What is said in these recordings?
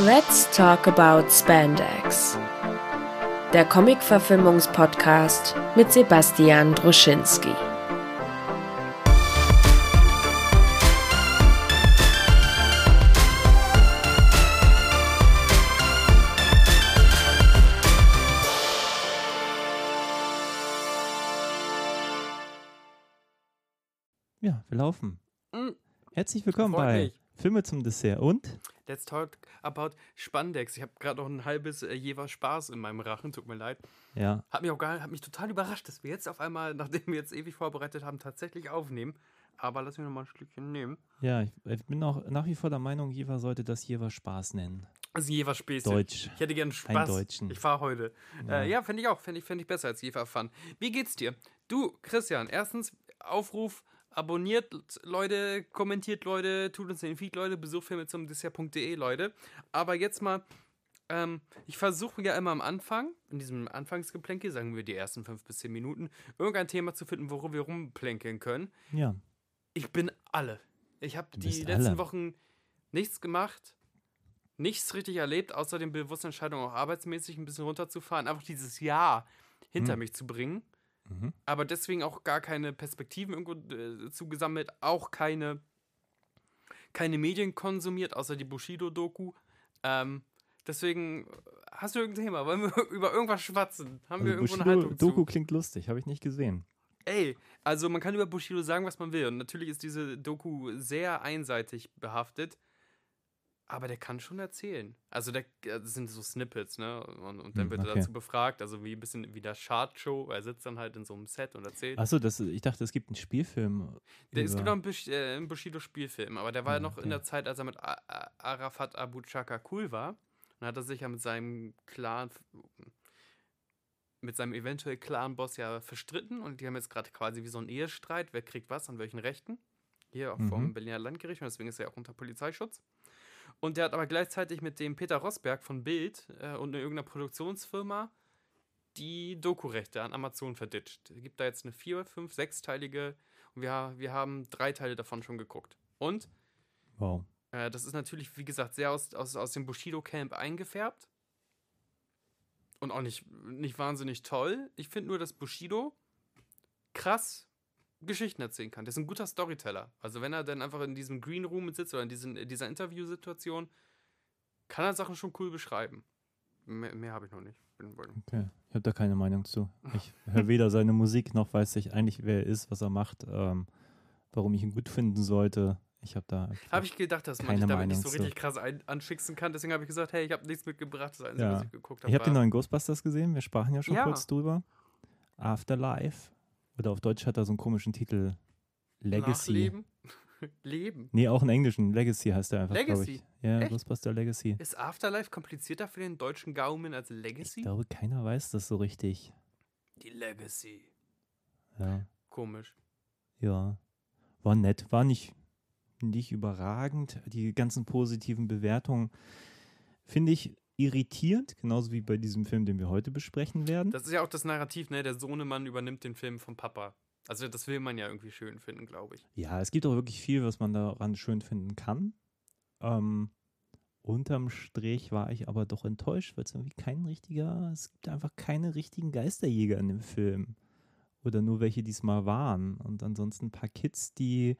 Let's talk about Spandex. Der Comic-Verfilmungspodcast mit Sebastian Druschinski. Ja, wir laufen. Mm. Herzlich willkommen Freut bei. Filme zum Dessert und Let's talk about Spandex. Ich habe gerade noch ein halbes äh, Jever Spaß in meinem Rachen, tut mir leid. ja, Hat mich auch gar, hat mich total überrascht, dass wir jetzt auf einmal, nachdem wir jetzt ewig vorbereitet haben, tatsächlich aufnehmen. Aber lass mich noch mal ein Stückchen nehmen. ja, ich, ich bin auch nach wie vor der Meinung, Jever sollte das Jever Spaß nennen. Also Jever Späßchen. Deutsch. Ich hätte gern Kein Spaß. Deutschen. Ich fahre heute. Ja. Äh, ja fände ich auch. Fände ich, fänd ich besser als Jever Fun. Wie geht's dir? Du, Christian, erstens Aufruf, abonniert Leute, kommentiert Leute, tut uns den Feed Leute, besucht Filme zum Dessert.de Leute. Aber jetzt mal, ähm, ich versuche ja immer am Anfang, in diesem Anfangsgeplänkel, sagen wir die ersten fünf bis zehn Minuten, irgendein Thema zu finden, worüber wir rumplänkeln können. Ja, Ich bin alle. Ich habe die letzten alle. Wochen nichts gemacht, nichts richtig erlebt, außer den bewussten Entscheidung, auch arbeitsmäßig ein bisschen runterzufahren, einfach dieses Jahr hinter Hm. mich zu bringen. Mhm. Aber deswegen auch gar keine Perspektiven irgendwo äh, zugesammelt, auch keine, keine Medien konsumiert, außer die Bushido-Doku. Ähm, deswegen, äh, hast du irgendein Thema? Wollen wir über irgendwas schwatzen? Haben wir also irgendwo eine Bushido Haltung Doku zu? klingt lustig, habe ich nicht gesehen. Ey, also man kann über Bushido sagen, was man will. Und natürlich ist diese Doku sehr einseitig behaftet. Aber der kann schon erzählen. Also der, das sind so Snippets, ne? Und, und dann Hm, wird er okay. dazu befragt, also wie ein bisschen wie der Chart-Show. Er sitzt dann halt in so einem Set und erzählt. Achso, das, ich dachte, es gibt einen Spielfilm. Der, es gibt noch einen, Bush, äh, einen Bushido-Spielfilm, aber der war ja Ah, noch okay. in der Zeit, als er mit A Arafat Abu Chaka cool war. Dann hat er sich ja mit seinem Clan, mit seinem eventuell Clan-Boss ja verstritten und die haben jetzt gerade quasi wie so einen Ehestreit, wer kriegt was, an welchen Rechten. Hier auch vom Mhm. Berliner Landgericht und deswegen ist er auch unter Polizeischutz. Und der hat aber gleichzeitig mit dem Peter Rosberg von Bild äh, und irgendeiner Produktionsfirma die Doku-Rechte an Amazon verditscht. Es gibt da jetzt eine vier, fünf, sechsteilige und wir, wir haben drei Teile davon schon geguckt. Und Wow. äh, das ist natürlich, wie gesagt, sehr aus, aus, aus dem Bushido-Camp eingefärbt. Und auch nicht, nicht wahnsinnig toll. Ich finde nur, dass Bushido krass Geschichten erzählen kann. Der ist ein guter Storyteller. Also wenn er dann einfach in diesem Green Room sitzt oder in, diesen, dieser Interviewsituation, kann er Sachen schon cool beschreiben. Mehr, mehr habe ich noch nicht. Okay. Ich habe da keine Meinung zu. Ich höre weder seine Musik noch weiß ich eigentlich, wer er ist, was er macht, ähm, warum ich ihn gut finden sollte. Ich habe da. Habe ich gedacht, dass man dich damit nicht Meinung so zu. richtig krass ein, anschicksen kann. Deswegen habe ich gesagt, hey, ich habe nichts mitgebracht. Das Einzige, Ja. was ich geguckt habe. Ich habe den neuen Ghostbusters gesehen, wir sprachen ja schon Ja. kurz drüber. Afterlife. Oder auf Deutsch hat er so einen komischen Titel. Legacy. Nachleben. Leben. Nee, auch einen englischen. Legacy heißt er einfach, Legacy? ich. Ja, Echt? Ghostbuster Legacy. Ist Afterlife komplizierter für den deutschen Gaumen als Ich Legacy? glaube, keiner weiß das so richtig. Die Legacy. Ja. Komisch. Ja. War nett. War nicht, nicht überragend. Die ganzen positiven Bewertungen finde ich irritierend, genauso wie bei diesem Film, den wir heute besprechen werden. Das ist ja auch das Narrativ, ne? Der Sohnemann übernimmt den Film vom Papa. Also das will man ja irgendwie schön finden, glaube ich. Ja, es gibt auch wirklich viel, was man daran schön finden kann. Ähm, unterm Strich war ich aber doch enttäuscht, weil es irgendwie kein richtiger, es gibt einfach keine richtigen Geisterjäger in dem Film. Oder nur welche diesmal waren. Und ansonsten ein paar Kids, die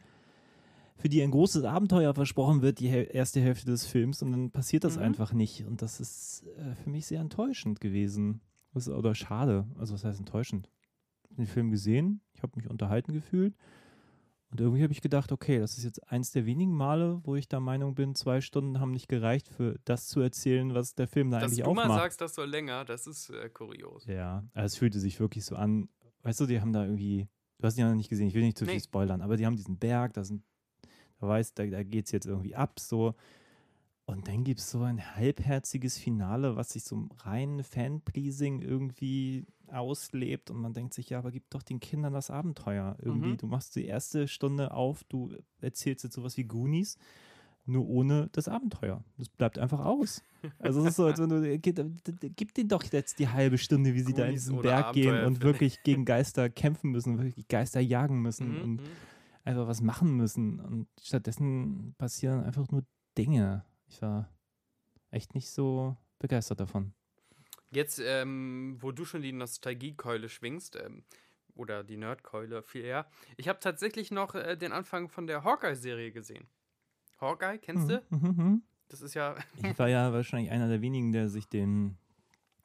für die ein großes Abenteuer versprochen wird, die erste Hälfte des Films, und dann passiert das Mhm. einfach nicht. Und das ist äh, für mich sehr enttäuschend gewesen. Das, oder schade. Also was heißt enttäuschend? Ich habe den Film gesehen, ich habe mich unterhalten gefühlt. Und irgendwie habe ich gedacht, okay, das ist jetzt eins der wenigen Male, wo ich der Meinung bin, zwei Stunden haben nicht gereicht für das zu erzählen, was der Film da Dass eigentlich du mal aufmacht. sagst, das soll länger, das ist äh, kurios. Ja, also es fühlte sich wirklich so an. Weißt du, die haben da irgendwie, du hast ihn ja noch nicht gesehen, ich will nicht zu viel Nee. spoilern, aber die haben diesen Berg, da sind, weißt, da, da geht es jetzt irgendwie ab, so. Und dann gibt es so ein halbherziges Finale, was sich so rein Fan-Pleasing irgendwie auslebt und man denkt sich, ja, aber gib doch den Kindern das Abenteuer irgendwie. Mhm. Du machst die erste Stunde auf, du erzählst jetzt sowas wie Goonies, nur ohne das Abenteuer. Das bleibt einfach aus. Also es ist so, als wenn du, gib, gib denen doch jetzt die halbe Stunde, wie sie da in Goonies diesen Berg gehen und wirklich gegen Geister kämpfen müssen, wirklich Geister jagen müssen Mhm, und mhm. Einfach was machen müssen. Und stattdessen passieren einfach nur Dinge. Ich war echt nicht so begeistert davon. Jetzt, ähm, wo du schon die Nostalgiekeule schwingst, ähm, oder die Nerdkeule viel eher, ich habe tatsächlich noch äh, den Anfang von der Hawkeye-Serie gesehen. Hawkeye, kennst du? Mhm, mhm. Das ist ja. Ich war ja wahrscheinlich einer der wenigen, der sich den,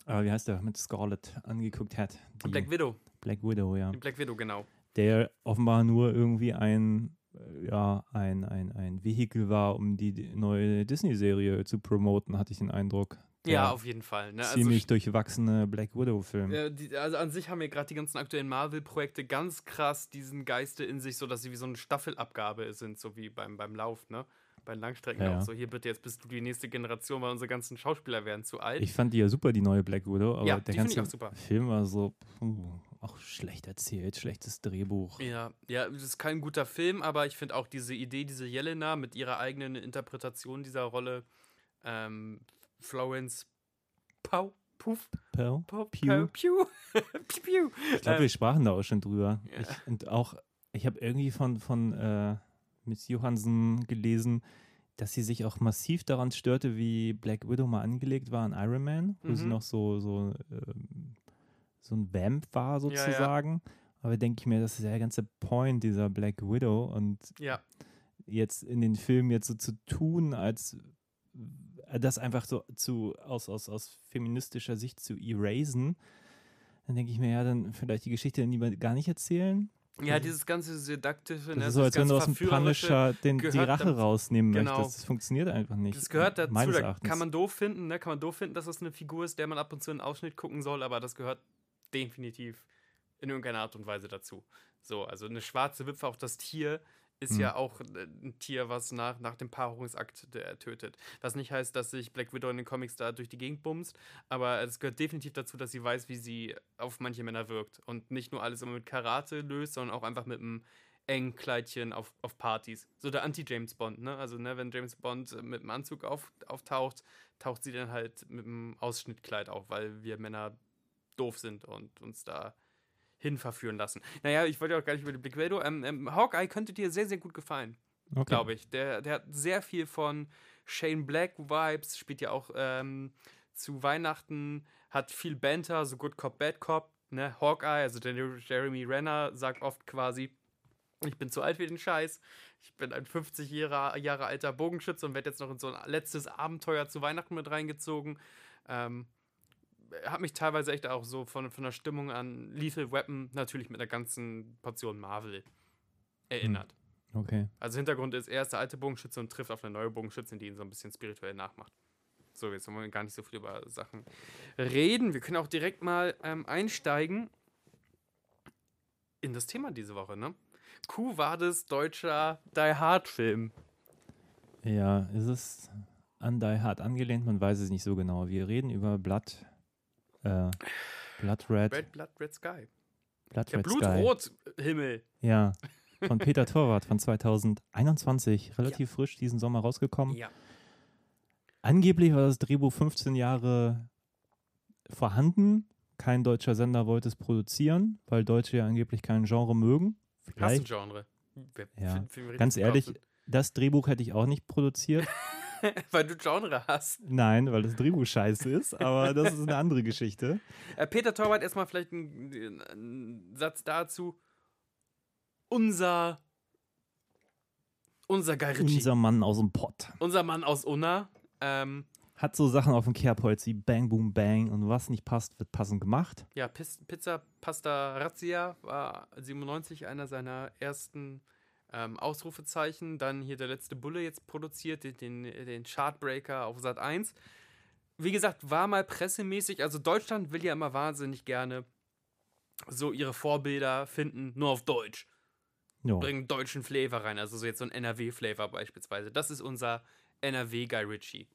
äh, wie heißt der, mit Scarlett angeguckt hat. Die Black Widow. Black Widow, ja. Die Black Widow, genau. Der offenbar nur irgendwie ein, äh, ja, ein, ein, ein Vehikel war, um die neue Disney-Serie zu promoten, hatte ich den Eindruck. Ja, auf jeden Fall. Ne? Also, ziemlich durchwachsene Black Widow-Film. die, also an sich haben wir gerade die ganzen aktuellen Marvel-Projekte ganz krass diesen Geiste in sich, so dass sie wie so eine Staffelabgabe sind, so wie beim, beim Lauf, ne? Bei Langstrecken Ja, ja. auch so. Hier bitte, jetzt bist du die nächste Generation, weil unsere ganzen Schauspieler werden zu alt. Ich fand die ja super, die neue Black Widow, aber Ja, der ganze auch super. Film war so, puh, auch schlecht erzählt, schlechtes Drehbuch. Ja, ja, das ist kein guter Film, aber ich finde auch diese Idee, diese Jelena mit ihrer eigenen Interpretation dieser Rolle, ähm, Florence Pau, Puff, Pearl? Pau, Pew. Pew, Pew, Pew. Ich glaube, wir sprachen da auch schon drüber. ja. Ich, und auch, ich habe irgendwie von, von äh, Miss Johansen gelesen, dass sie sich auch massiv daran störte, wie Black Widow mal angelegt war an Iron Man, wo sie Mhm. noch so, so, ähm, so ein Vamp war ja. sozusagen. Aber denke ich mir, das ist ja der ganze Point dieser Black Widow und Ja, jetzt in den Filmen jetzt so zu tun, als äh, das einfach so zu, aus, aus, aus feministischer Sicht zu erasen, dann denke ich mir, ja, dann vielleicht die Geschichte dann lieber gar nicht erzählen. ja, dieses ganze Sedaktive, Das ne, ist so, als wenn du aus dem Punisher den, die Rache dann- rausnehmen genau. möchtest. Das funktioniert einfach nicht. Das gehört dazu, da kann man doof finden, ne? Kann man doof finden, dass das eine Figur ist, der man ab und zu einen Ausschnitt gucken soll, aber das gehört definitiv in irgendeiner Art und Weise dazu. So, also eine schwarze Witwe, auch das Tier, ist Mhm. ja auch äh, ein Tier, was nach, nach dem Paarungsakt der, tötet. Was nicht heißt, dass sich Black Widow in den Comics da durch die Gegend bumst, aber es gehört definitiv dazu, dass sie weiß, wie sie auf manche Männer wirkt und nicht nur alles immer mit Karate löst, sondern auch einfach mit einem engen Kleidchen auf, auf Partys. So der Anti-James Bond, ne? Also, ne, wenn James Bond äh, mit dem Anzug auf, auftaucht, taucht sie dann halt mit dem Ausschnittkleid auf, weil wir Männer doof sind und uns da hin verführen lassen. Naja, ich wollte ja auch gar nicht über die Black Widow. Ähm, ähm, Hawkeye könnte dir sehr, sehr gut gefallen, okay. glaube ich. Der, der hat sehr viel von Shane Black Vibes, spielt ja auch ähm, zu Weihnachten, hat viel Banter, so Good Cop, Bad Cop. Ne? Hawkeye, also der Jeremy Renner, sagt oft quasi, ich bin zu alt für den Scheiß. Ich bin ein 50 Jahre, Jahre alter Bogenschütze und werde jetzt noch in so ein letztes Abenteuer zu Weihnachten mit reingezogen. Ähm, hat mich teilweise echt auch so von, von der Stimmung an Lethal Weapon natürlich mit einer ganzen Portion Marvel erinnert. Okay. Also Hintergrund ist, er ist der alte Bogenschütze und trifft auf eine neue Bogenschützin, die ihn so ein bisschen spirituell nachmacht. So, jetzt wollen wir gar nicht so viel über Sachen reden. Wir können auch direkt mal ähm, einsteigen in das Thema diese Woche, ne? Q war das deutscher Die Hard Film. Ja, ist es an Die Hard angelehnt? Man weiß es nicht so genau. Wir reden über Blood, äh, Blood Red, Red Blood, Red Sky. Blood Der Red Sky. Blutrot Himmel. Ja, von Peter Torwart von 2021. Relativ frisch diesen Sommer rausgekommen. Ja. Angeblich war das Drehbuch 15 Jahre vorhanden. Kein deutscher Sender wollte es produzieren, weil Deutsche ja angeblich kein Genre mögen. Vielleicht, Rassengenre. Wer- Ja. Film- Film richtig ganz ehrlich, das Drehbuch hätte ich auch nicht produziert. Weil du Genre hast. Nein, weil das Drehbuch scheiße ist, aber das ist eine andere Geschichte. Äh, Peter Torwart, erstmal vielleicht ein, ein Satz dazu. Unser. Unser Guy Ritchie. Unser Mann aus dem Pott. unser Mann aus Unna. Ähm, Hat so Sachen auf dem Kerbholz wie Bang Boom Bang und was nicht passt, wird passend gemacht. ja, Pizza Pasta Razzia war 97 einer seiner ersten ähm, Ausrufezeichen. Dann hier der letzte Bulle jetzt produziert, den, den, Chartbreaker auf Sat 1. Wie gesagt, war mal pressemäßig. Also Deutschland will ja immer wahnsinnig gerne so ihre Vorbilder finden, nur auf Deutsch. Ja. bringen deutschen Flavor rein, also so jetzt so ein NRW-Flavor beispielsweise. Das ist unser NRW-Guy Ritchie.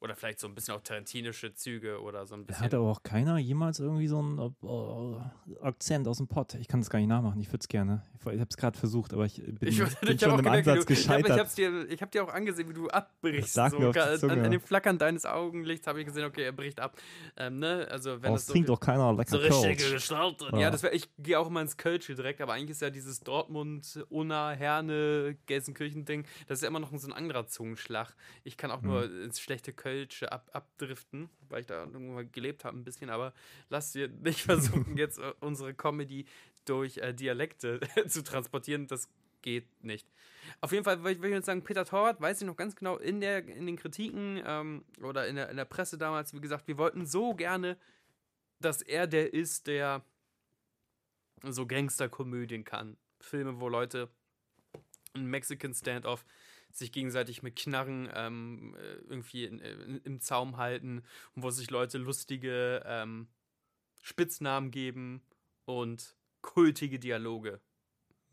Oder vielleicht so ein bisschen auch tarantinische Züge oder so ein Da bisschen. hat aber auch keiner jemals irgendwie so einen äh, Akzent aus dem Pott. Ich kann das gar nicht nachmachen, ich würde es gerne. Ich, ich habe es gerade versucht, aber ich bin, ich, bin ich schon hab im Ansatz du, ich hab, gescheitert. ich, hab's dir, ich hab dir auch angesehen, wie du abbrichst. Auf die an, an, dem Flackern deines Augenlichts habe ich gesehen, okay, er bricht ab. Ähm, ne? Also wenn oh, das so, trinkt doch keiner lecker so richtige. Gestalt. Ja. Ja, das wär, ich gehe auch immer ins Kölsche direkt, aber eigentlich ist ja dieses Dortmund, Unna, Herne, Gelsenkirchen-Ding, das ist ja immer noch so ein anderer Zungenschlag. Ich kann auch nur Mhm. ins schlechte Kölsch Kölsche ab, abdriften, weil ich da irgendwann mal gelebt habe ein bisschen, aber lass dir nicht versuchen, jetzt äh, unsere Comedy durch äh, Dialekte zu transportieren. Das geht nicht. Auf jeden Fall würde ich jetzt sagen, Peter Torwart, weiß ich noch ganz genau, in, der, in den Kritiken ähm, oder in der, in der Presse damals, wie gesagt, wir wollten so gerne, dass er der ist, der so Gangsterkomödien kann. Filme, wo Leute ein Mexican Standoff sich gegenseitig mit Knarren ähm, äh, irgendwie in, in, im Zaum halten und wo sich Leute lustige ähm, Spitznamen geben und kultige Dialoge.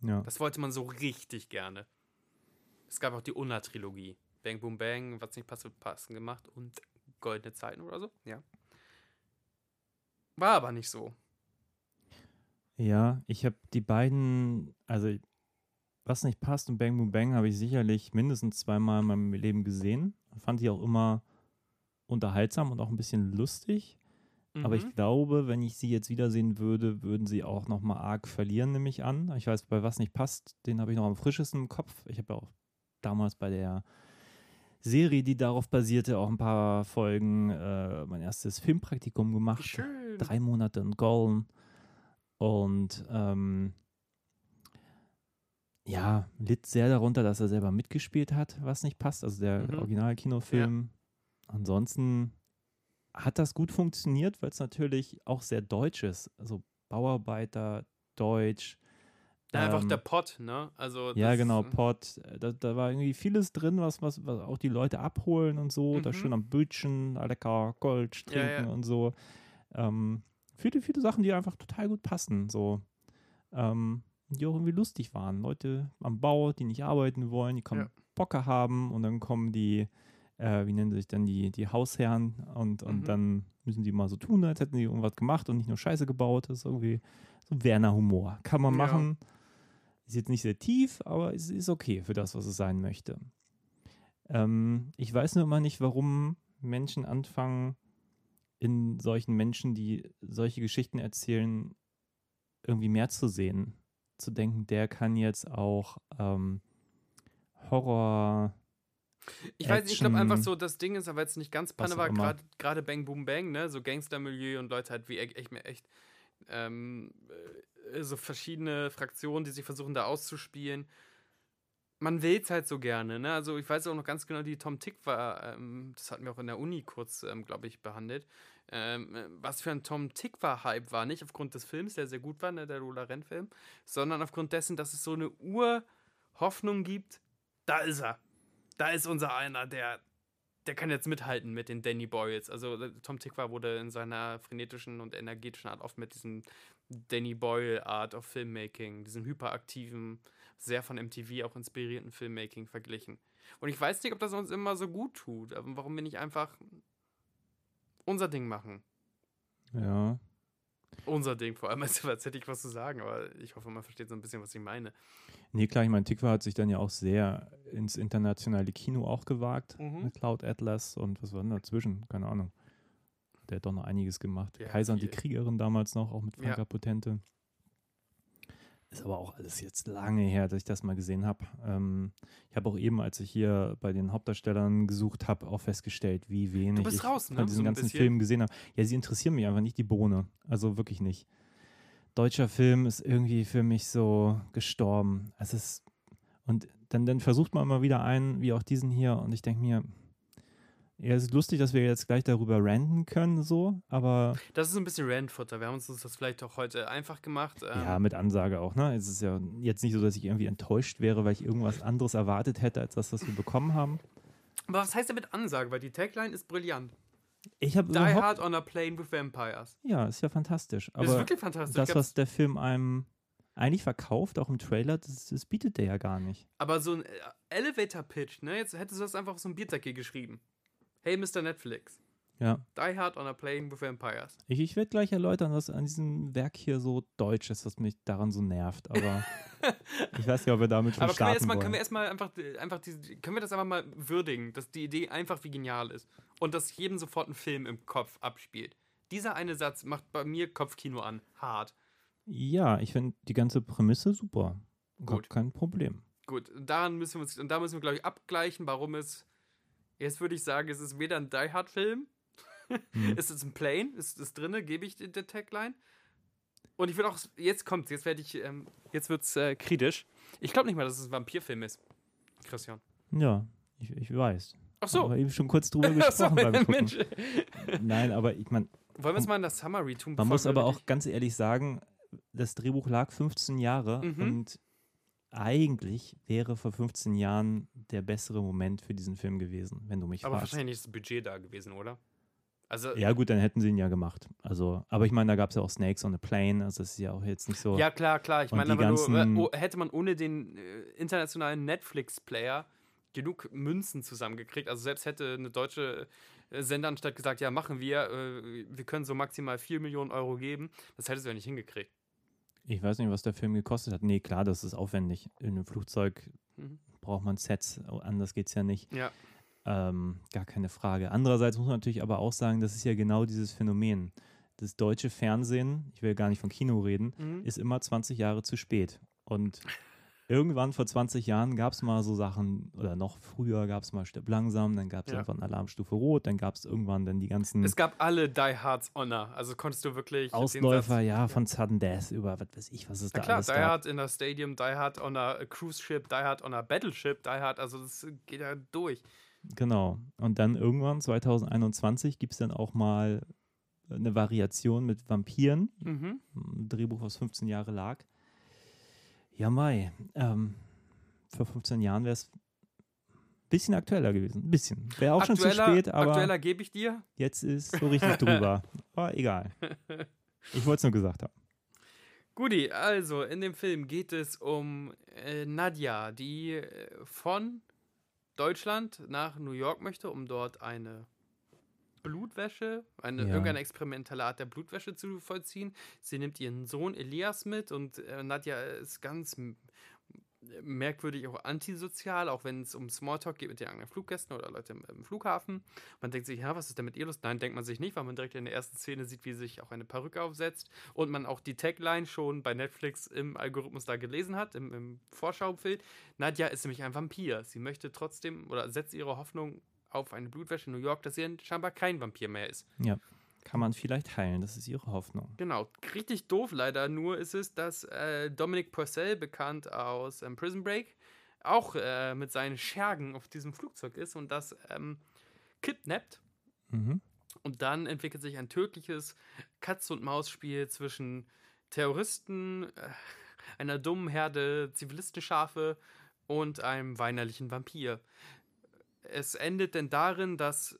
Ja. Das wollte man so richtig gerne. Es gab auch die Unna-Trilogie. Bang Boom Bang, was nicht passt, passen gemacht und Goldene Zeiten oder so. Ja. War aber nicht so. Ja, ich habe die beiden, also was nicht passt und Bang Boom Bang habe ich sicherlich mindestens zweimal in meinem Leben gesehen. Fand ich auch immer unterhaltsam und auch ein bisschen lustig. Aber ich Mhm. glaube, wenn ich sie jetzt wiedersehen würde, würden sie auch nochmal arg verlieren, nehme ich an. Ich weiß, bei was nicht passt, den habe ich noch am frischesten im Kopf. Ich habe ja auch damals bei der Serie, die darauf basierte, auch ein paar Folgen äh, mein erstes Filmpraktikum gemacht. schön. Drei Monate in Golden. Und ähm, ja, litt sehr darunter, dass er selber mitgespielt hat, was nicht passt. Also der Mhm. Original-Kinofilm. Ansonsten hat das gut funktioniert, weil es natürlich auch sehr deutsch ist. Also Bauarbeiter, Deutsch. Ja, einfach ähm, der Pott, ne? Also ja, genau, Pott. Da, da war irgendwie vieles drin, was, was, was auch die Leute abholen und so. Da Mhm. schön am Bildchen, lecker Gold Ja, trinken ja. und so. Ähm, viele, viele Sachen, die einfach total gut passen. So. Ähm, die auch irgendwie lustig waren. Leute am Bau, die nicht arbeiten wollen, die kommen Ja. Bocke haben und dann kommen die, äh, wie nennen sich dann die, die Hausherren und, und Mhm. dann müssen die mal so tun, als hätten die irgendwas gemacht und nicht nur Scheiße gebaut. Das ist irgendwie so Werner-Humor. Kann man Ja. machen. Ist jetzt nicht sehr tief, aber es ist okay für das, was es sein möchte. Ähm, ich weiß nur immer nicht, warum Menschen anfangen, in solchen Menschen, die solche Geschichten erzählen, irgendwie mehr zu sehen. Zu denken, der kann jetzt auch ähm, Horror. Ich weiß nicht, ich glaube einfach so, das Ding ist, aber jetzt nicht ganz Panne war, gerade gerade Bang Boom Bang, ne? So Gangstermilieu und Leute halt wie echt, echt, echt ähm, äh, so verschiedene Fraktionen, die sich versuchen da auszuspielen. Man will es halt so gerne, ne? Also ich weiß auch noch ganz genau, die Tom Tick war, ähm, das hatten wir auch in der Uni kurz, ähm, glaube ich, behandelt. Ähm, äh, was für ein Tom Tick war nicht aufgrund des Films, der sehr gut war, ne, der Lola Renn-Film, sondern aufgrund dessen, dass es so eine Urhoffnung gibt, da ist er. Da ist unser einer, der, der kann jetzt mithalten mit den Danny Boyles. Also äh, Tom Tickwer wurde in seiner frenetischen und energetischen Art oft mit diesem Danny Boyle Art of Filmmaking, diesem hyperaktiven, sehr von MTV auch inspirierten Filmmaking verglichen. Und ich weiß nicht, ob das uns immer so gut tut, aber warum wir nicht einfach unser Ding machen. Ja. Unser Ding, vor allem, als als hätte ich was zu sagen, aber ich hoffe, man versteht so ein bisschen, was ich meine. Nee, klar, ich meine, Tikva hat sich dann ja auch sehr ins internationale Kino auch gewagt Mhm. mit Cloud Atlas und was war denn dazwischen? Keine Ahnung. Der hat doch noch einiges gemacht. Ja, Kaiser und die. Kriegerin damals noch, auch mit Ja. Franka Potente. Ist aber auch alles jetzt lange her, dass ich das mal gesehen habe. Ähm, ich habe auch eben, als ich hier bei den Hauptdarstellern gesucht habe, auch festgestellt, wie wenig ich raus, ne? von diesen So ganzen bisschen. Filmen gesehen habe. Ja, sie interessieren mich einfach nicht die Bohne. Also wirklich nicht. Deutscher Film ist irgendwie für mich so gestorben. Es ist und dann, dann versucht man immer wieder einen, wie auch diesen hier, und ich denke mir, ja, es ist lustig, dass wir jetzt gleich darüber ranten können, so, aber Das ist ein bisschen Randfutter. Wir haben uns das vielleicht auch heute einfach gemacht. Ähm, ja, mit Ansage auch, ne? Es ist ja jetzt nicht so, dass ich irgendwie enttäuscht wäre, weil ich irgendwas anderes erwartet hätte, als das, was wir bekommen haben. Aber was heißt denn mit Ansage? Weil die Tagline ist brillant. Ich habe Die Hard on a Plane with Vampires. ja, ist ja fantastisch, Das ist aber wirklich fantastisch. das, was der Film einem eigentlich verkauft, auch im Trailer, das, das bietet der ja gar nicht. aber so ein äh, Elevator-Pitch, ne? Jetzt hättest du das einfach auf so ein Bierdeckel geschrieben. Hey, Mr. Netflix. Ja, Die Hard on a Plane with Vampires. ich, ich werde gleich erläutern, was an diesem Werk hier so deutsch ist, was mich daran so nervt, aber ich weiß nicht, ob wir damit schon Aber können wir, erstmal, können wir erstmal einfach, einfach diese, können wir das einfach mal würdigen, dass die Idee einfach wie genial ist und dass jedem sofort ein Film im Kopf abspielt. Dieser eine Satz macht bei mir Kopfkino an. Hart. Ja, ich finde die ganze Prämisse super. Gut. Kein Problem. Gut, daran müssen wir uns, und da müssen wir, glaube ich, abgleichen, warum es Jetzt würde ich sagen, es ist weder ein Die Hard-Film, Mhm. es ist ein Plane, ist es drinne, gebe ich der Tagline. Und ich würde auch, jetzt kommt, jetzt werde ich, ähm, jetzt wird es äh, kritisch. Ich glaube nicht mal, dass es ein Vampirfilm ist, Christian. Ja, ich, ich weiß. Ach so. Aber eben schon kurz drüber Ach so, gesprochen beim Gucken. Mensch. Nein, aber ich meine, Wollen wir es mal in das Summary tun? man muss aber auch ganz ehrlich sagen, das Drehbuch lag 15 Jahre Mhm. und eigentlich wäre vor 15 Jahren der bessere Moment für diesen Film gewesen, wenn du mich Aber fragst. wahrscheinlich nicht das Budget da gewesen, oder? Also, Ja, gut, dann hätten sie ihn ja gemacht. Also, aber ich meine, da gab es ja auch Snakes on a Plane, also das ist ja auch jetzt nicht so. Ja, klar, klar. Ich meine aber nur, ganzen- hätte man ohne den äh, internationalen Netflix-Player genug Münzen zusammengekriegt, also selbst hätte eine deutsche äh, Sendeanstalt gesagt, ja, machen wir, äh, wir können so maximal 4 Millionen Euro geben, das hättest du ja nicht hingekriegt. Ich weiß nicht, was der Film gekostet hat. Nee, klar, das ist aufwendig. In einem Flugzeug Mhm. braucht man Sets, oh, anders geht es ja nicht. Ja. Ähm, gar keine Frage. Andererseits muss man natürlich aber auch sagen, das ist ja genau dieses Phänomen. Das deutsche Fernsehen, ich will gar nicht von Kino reden, Mhm. ist immer 20 Jahre zu spät. Und irgendwann vor 20 Jahren gab es mal so Sachen, oder noch früher gab es mal Stirb langsam, dann gab es Ja. irgendwann Alarmstufe Rot, dann gab es irgendwann dann die ganzen Es gab alle Die Hards Honor, also konntest du wirklich Ausläufer, ja, von Sudden Death über was weiß ich, was es Na da klar, alles Die. Hard in der Stadium, Die Hard on a Cruise Ship, Die Hard on a Battleship, Die Hard, also das geht ja durch. Genau. Und dann irgendwann, 2021, gibt es dann auch mal eine Variation mit Vampiren. Mhm. Ein Drehbuch, was 15 Jahre lag. Ja, Mai. Ähm, vor 15 Jahren wäre es ein bisschen aktueller gewesen. Ein bisschen. Wäre auch schon zu Aktueller- spät, aber Aktueller gebe ich dir. jetzt ist so richtig drüber. Aber egal. Ich wollte es nur gesagt haben. Guti, also in dem Film geht es um äh, Nadja, die äh, von Deutschland nach New York möchte, um dort eine Blutwäsche, eine Ja. irgendeine experimentelle Art der Blutwäsche zu vollziehen. Sie nimmt ihren Sohn Elias mit und äh, Nadja ist ganz merkwürdig auch antisozial, auch wenn es um Smalltalk geht mit den anderen Fluggästen oder Leute im, im Flughafen. Man denkt sich, ja, was ist denn mit ihr los? Nein, denkt man sich nicht, weil man direkt in der ersten Szene sieht, wie sich auch eine Perücke aufsetzt und man auch die Tagline schon bei Netflix im Algorithmus da gelesen hat, im, im Vorschaubild. Nadja ist nämlich ein Vampir. Sie möchte trotzdem oder setzt ihre Hoffnung auf eine Blutwäsche in New York, dass sie scheinbar kein Vampir mehr ist. Ja. Kann man vielleicht heilen, das ist ihre Hoffnung. Genau, richtig doof leider nur ist es, dass äh, Dominic Purcell, bekannt aus ähm, Prison Break, auch äh, mit seinen Schergen auf diesem Flugzeug ist und das ähm, kidnappt. Mhm. Und dann entwickelt sich ein tödliches Katz-und-Maus-Spiel zwischen Terroristen, äh, einer dummen Herde Zivilistenscharfe und einem weinerlichen Vampir. Es endet denn darin, dass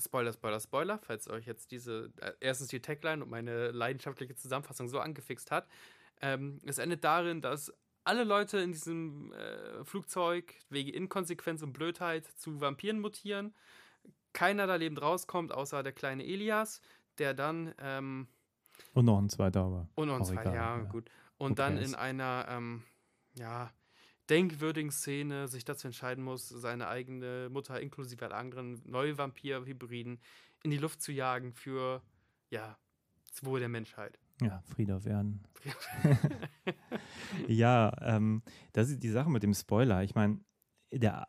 Spoiler, Spoiler, Spoiler, falls euch jetzt diese, äh, erstens die Tagline und meine leidenschaftliche Zusammenfassung so angefixt hat. Ähm, es endet darin, dass alle Leute in diesem äh, Flugzeug wegen Inkonsequenz und Blödheit zu Vampiren mutieren. Keiner da lebend rauskommt, außer der kleine Elias, der dann, ähm, Und noch ein zweiter, aber. und noch ein Auch zwei, egal, ja, ja. gut. Und Who dann in einer, ähm, ja, denkwürdigen Szene sich dazu entscheiden muss, seine eigene Mutter inklusive aller anderen Neuvampir-Hybriden in die Luft zu jagen für, ja, das Wohl der Menschheit. Ja, Friede auf Erden. ja, ähm, das ist die Sache mit dem Spoiler. Ich meine, der,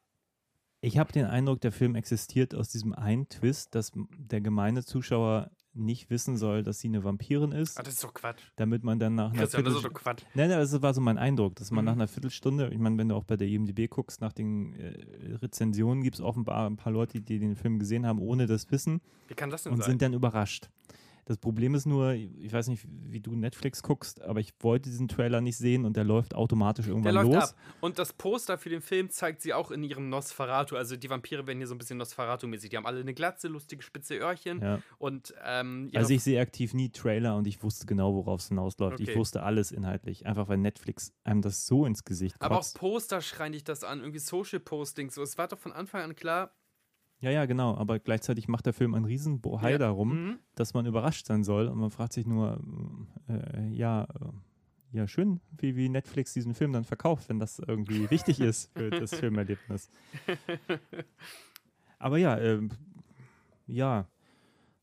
ich habe den Eindruck, der Film existiert aus diesem einen Twist, dass der gemeine Zuschauer nicht wissen soll, dass sie eine Vampirin ist, Ah, das ist doch Quatsch. damit man dann nach einer Christian, das ist doch Quatsch. Nein, nein, das war so mein Eindruck, dass man Mhm. nach einer Viertelstunde, ich meine, wenn du auch bei der IMDb guckst, nach den äh, Rezensionen gibt es offenbar ein paar Leute, die den Film gesehen haben, ohne das Wissen Wie kann das denn und sein? sind dann überrascht. Das Problem ist nur, ich weiß nicht, wie du Netflix guckst, aber ich wollte diesen Trailer nicht sehen und der läuft automatisch Der irgendwann läuft los. ab. Und das Poster für den Film zeigt sie auch in ihrem Nosferatu. Also die Vampire werden hier so ein bisschen Nosferatu-mäßig. Die haben alle eine Glatze, lustige spitze Öhrchen. Ja. Und ähm, Also ich sehe aktiv nie Trailer und ich wusste genau, worauf es hinausläuft. Ich Okay. wusste alles inhaltlich, einfach weil Netflix einem das so ins Gesicht aber auch kotzt. Poster schreien dich das an, irgendwie Social Postings. So, es war doch von Anfang an klar. Ja, ja, genau, aber gleichzeitig macht der Film einen riesen Bohai Ja. darum, Mhm. dass man überrascht sein soll und man fragt sich nur, äh, ja, äh, ja schön, wie, wie Netflix diesen Film dann verkauft, wenn das irgendwie wichtig ist für das Filmerlebnis. Aber ja, ähm, ja,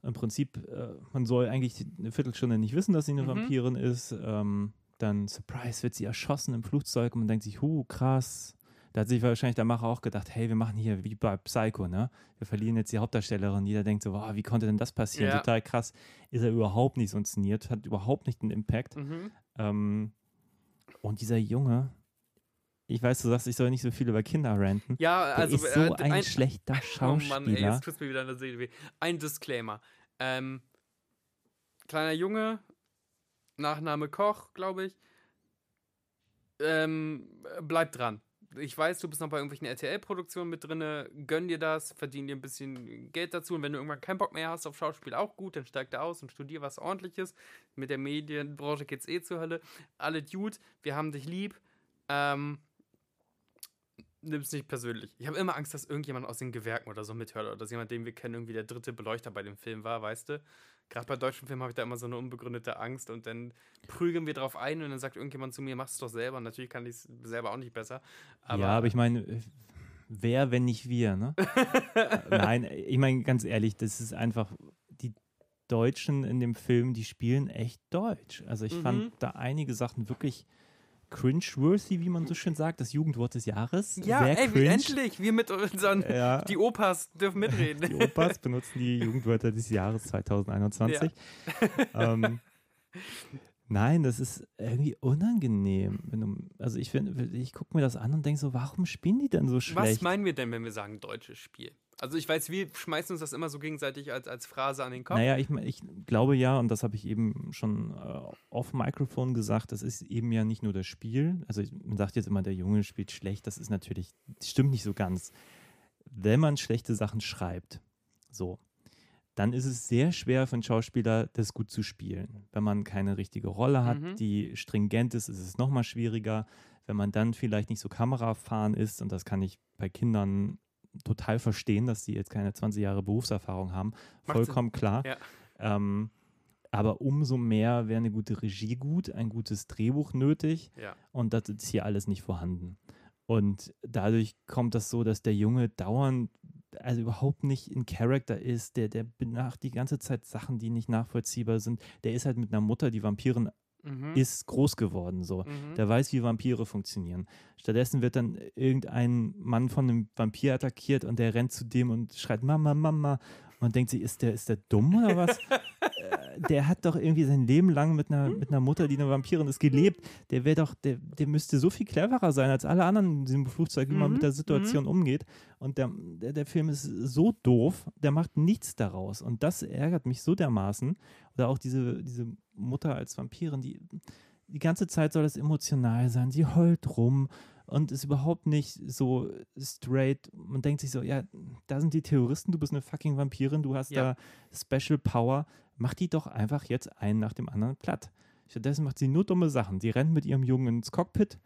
im Prinzip, äh, man soll eigentlich eine Viertelstunde nicht wissen, dass sie eine Mhm. Vampirin ist. Ähm, dann, Surprise, wird sie erschossen im Flugzeug und man denkt sich, huh, krass, Da hat sich wahrscheinlich der Macher auch gedacht, hey, wir machen hier wie bei Psycho, ne? Wir verlieren jetzt die Hauptdarstellerin. Jeder denkt so, wow, wie konnte denn das passieren? Ja. Total krass. Ist er überhaupt nicht so inszeniert, hat überhaupt nicht den Impact. Mhm. Ähm, und dieser Junge, ich weiß, du sagst, ich soll nicht so viel über Kinder ranten. Ja, Der also ist so äh, ein, schlechter Oh Schauspieler. Mann, ey, jetzt tut's mir wieder in der Seele weh. Ein Disclaimer. Ähm, kleiner Junge, Nachname Koch, glaube ich. Ähm, bleib dran. Ich weiß, du bist noch bei irgendwelchen RTL-Produktionen mit drinne. Gönn dir das, verdien dir ein bisschen Geld dazu. Und wenn du irgendwann keinen Bock mehr hast auf Schauspiel, auch gut, dann steig da aus und studier was ordentliches. Mit der Medienbranche geht's eh zur Hölle. Alle Dude, wir haben dich lieb. Ähm, nimm's nicht persönlich. Ich habe immer Angst, dass irgendjemand aus den Gewerken oder so mithört oder dass jemand, den wir kennen, irgendwie der dritte Beleuchter bei dem Film war, weißt du? Gerade bei deutschen Filmen habe ich da immer so eine unbegründete Angst und dann prügeln wir drauf ein und dann sagt irgendjemand zu mir, mach es doch selber. Und natürlich kann ich es selber auch nicht besser. Aber, ja, aber ich meine, äh, wer, wenn nicht wir, ne? Nein, ich meine, ganz ehrlich, das ist einfach, die Deutschen in dem Film, die spielen echt Deutsch. Also ich Mhm. fand da einige Sachen wirklich cringe-worthy, wie man so schön sagt, das Jugendwort des Jahres. ja, Sehr ey, cringe. endlich, wir mit unseren, Ja. die Opas dürfen mitreden. Die Opas benutzen die Jugendwörter des Jahres 2021. Ähm, nein, das ist irgendwie unangenehm. Du, also ich, ich gucke mir das an und denke so, warum spielen die denn so Was schlecht? meinen wir denn, wenn wir sagen deutsches Spiel? Also ich weiß, wir schmeißen uns das immer so gegenseitig als, als Phrase an den Kopf. Naja, ich, ich glaube ja, und das habe ich eben schon äh, off Mikrofon gesagt, das ist eben ja nicht nur das Spiel. Also man sagt jetzt immer, der Junge spielt schlecht, das ist natürlich, das stimmt nicht so ganz. Wenn man schlechte Sachen schreibt, so, dann ist es sehr schwer für einen Schauspieler, das gut zu spielen. Wenn man keine richtige Rolle hat, Mhm. die stringent ist, ist es nochmal schwieriger. Wenn man dann vielleicht nicht so kamerafahren ist, und das kann ich bei Kindern total verstehen, dass die jetzt keine 20 Jahre Berufserfahrung haben, Macht Sinn. vollkommen klar. Ja. Ähm, aber umso mehr wäre eine gute Regie gut, ein gutes Drehbuch nötig Ja. und das ist hier alles nicht vorhanden. Und dadurch kommt das so, dass der Junge dauernd, also überhaupt nicht in Charakter ist, der, der benacht die ganze Zeit Sachen, die nicht nachvollziehbar sind. Der ist halt mit einer Mutter, die Vampirin Mhm. ist, groß geworden so. Mhm. Der weiß, wie Vampire funktionieren. Stattdessen wird dann irgendein Mann von einem Vampir attackiert und der rennt zu dem und schreit Mama, Mama. Und denkt sich, ist der, ist der dumm oder was? Äh, der hat doch irgendwie sein Leben lang mit einer, mit einer Mutter, die eine Vampirin ist, gelebt. Der wäre doch, der, der müsste so viel cleverer sein als alle anderen in diesem Flugzeug, wie man Mhm, mit der Situation umgeht. Und der, der, der Film ist so doof, der macht nichts daraus. Und das ärgert mich so dermaßen. Oder auch diese, diese Mutter als Vampirin, die die ganze Zeit soll das emotional sein. Sie heult rum und ist überhaupt nicht so straight. Man denkt sich so, ja, da sind die Terroristen, du bist eine fucking Vampirin, du hast Ja. da Special Power. Mach die doch einfach jetzt einen nach dem anderen platt. Stattdessen macht sie nur dumme Sachen. Sie rennt mit ihrem Jungen ins Cockpit,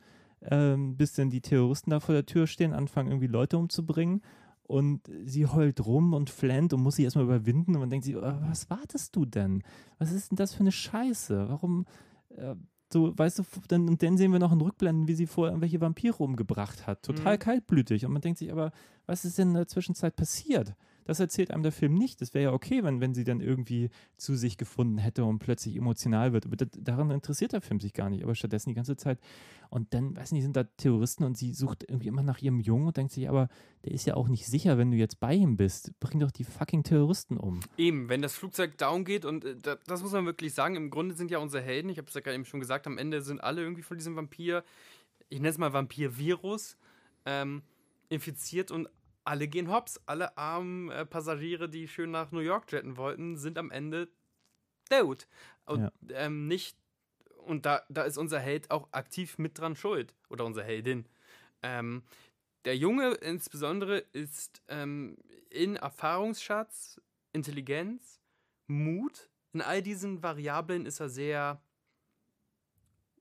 ähm, bis dann die Terroristen da vor der Tür stehen, anfangen irgendwie Leute umzubringen. Und sie heult rum und flennt und muss sich erstmal überwinden. Und man denkt sich, oh, was wartest du denn? Was ist denn das für eine Scheiße? Warum, äh, so, weißt du, dann, und dann sehen wir noch in Rückblenden, wie sie vorher irgendwelche Vampire umgebracht hat. Total Mhm. kaltblütig. Und man denkt sich, aber was ist denn in der Zwischenzeit passiert? Das erzählt einem der Film nicht. Das wäre ja okay, wenn, wenn sie dann irgendwie zu sich gefunden hätte und plötzlich emotional wird. Aber das, daran interessiert der Film sich gar nicht. Aber stattdessen die ganze Zeit. Und dann, weiß nicht, sind da Terroristen und sie sucht irgendwie immer nach ihrem Jungen und denkt sich, aber der ist ja auch nicht sicher, wenn du jetzt bei ihm bist. Bring doch die fucking Terroristen um. Eben, wenn das Flugzeug down geht und äh, da, das muss man wirklich sagen, im Grunde sind ja unsere Helden, ich habe es ja gerade eben schon gesagt, am Ende sind alle irgendwie von diesem Vampir, ich nenne es mal Vampir-Virus, ähm, infiziert und alle gehen hops. Alle armen äh, Passagiere, die schön nach New York jetten wollten, sind am Ende tot. Und Ja. ähm, nicht, und da, da ist unser Held auch aktiv mit dran schuld. Oder unsere Heldin. Ähm, der Junge insbesondere ist ähm, in Erfahrungsschatz, Intelligenz, Mut. In all diesen Variablen ist er sehr,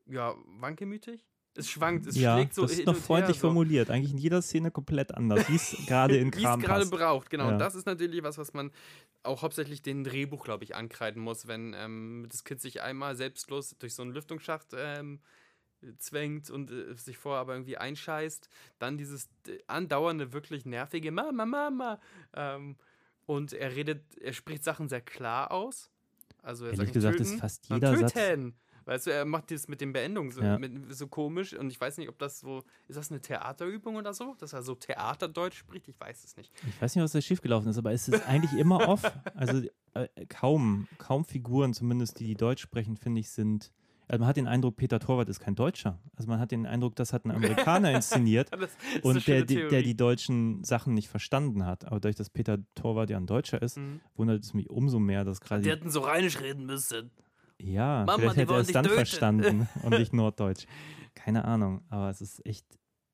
ja, wankemütig. Es schwankt, es ja, schlägt so das ist noch und freundlich her, so. formuliert. Eigentlich in jeder Szene komplett anders, wie es gerade in Wie es Kram gerade braucht, genau. Ja. Und das ist natürlich was, was man auch hauptsächlich den Drehbuch, glaube ich, ankreiden muss, wenn ähm, das Kind sich einmal selbstlos durch so einen Lüftungsschacht ähm, zwängt und äh, sich vorher aber irgendwie einscheißt. Dann dieses andauernde, wirklich nervige Mama, Mama. Ähm, und er redet, er spricht Sachen sehr klar aus. Also er Ehrlich sagt gesagt nicht ist töten, fast jeder Satz- töten. Weißt du, er macht das mit den Beendungen so, Ja. mit, so komisch und ich weiß nicht, ob das so, ist das eine Theaterübung oder so? Dass er so Theaterdeutsch spricht? Ich weiß es nicht. Ich weiß nicht, was da schiefgelaufen ist, aber es ist eigentlich immer off. Also äh, kaum, kaum Figuren, zumindest die, die Deutsch sprechen, finde ich, sind. Also man hat den Eindruck, Peter Torwart ist kein Deutscher. Also man hat den Eindruck, das hat ein Amerikaner inszeniert und der, der die deutschen Sachen nicht verstanden hat. Aber dadurch, dass Peter Torwart ja ein Deutscher ist, Mhm. wundert es mich umso mehr, dass gerade. Die die- hätten so rheinisch reden müssen. Ja, Mama, vielleicht hätte er es dann töten. verstanden und nicht Norddeutsch. Keine Ahnung, aber es ist echt,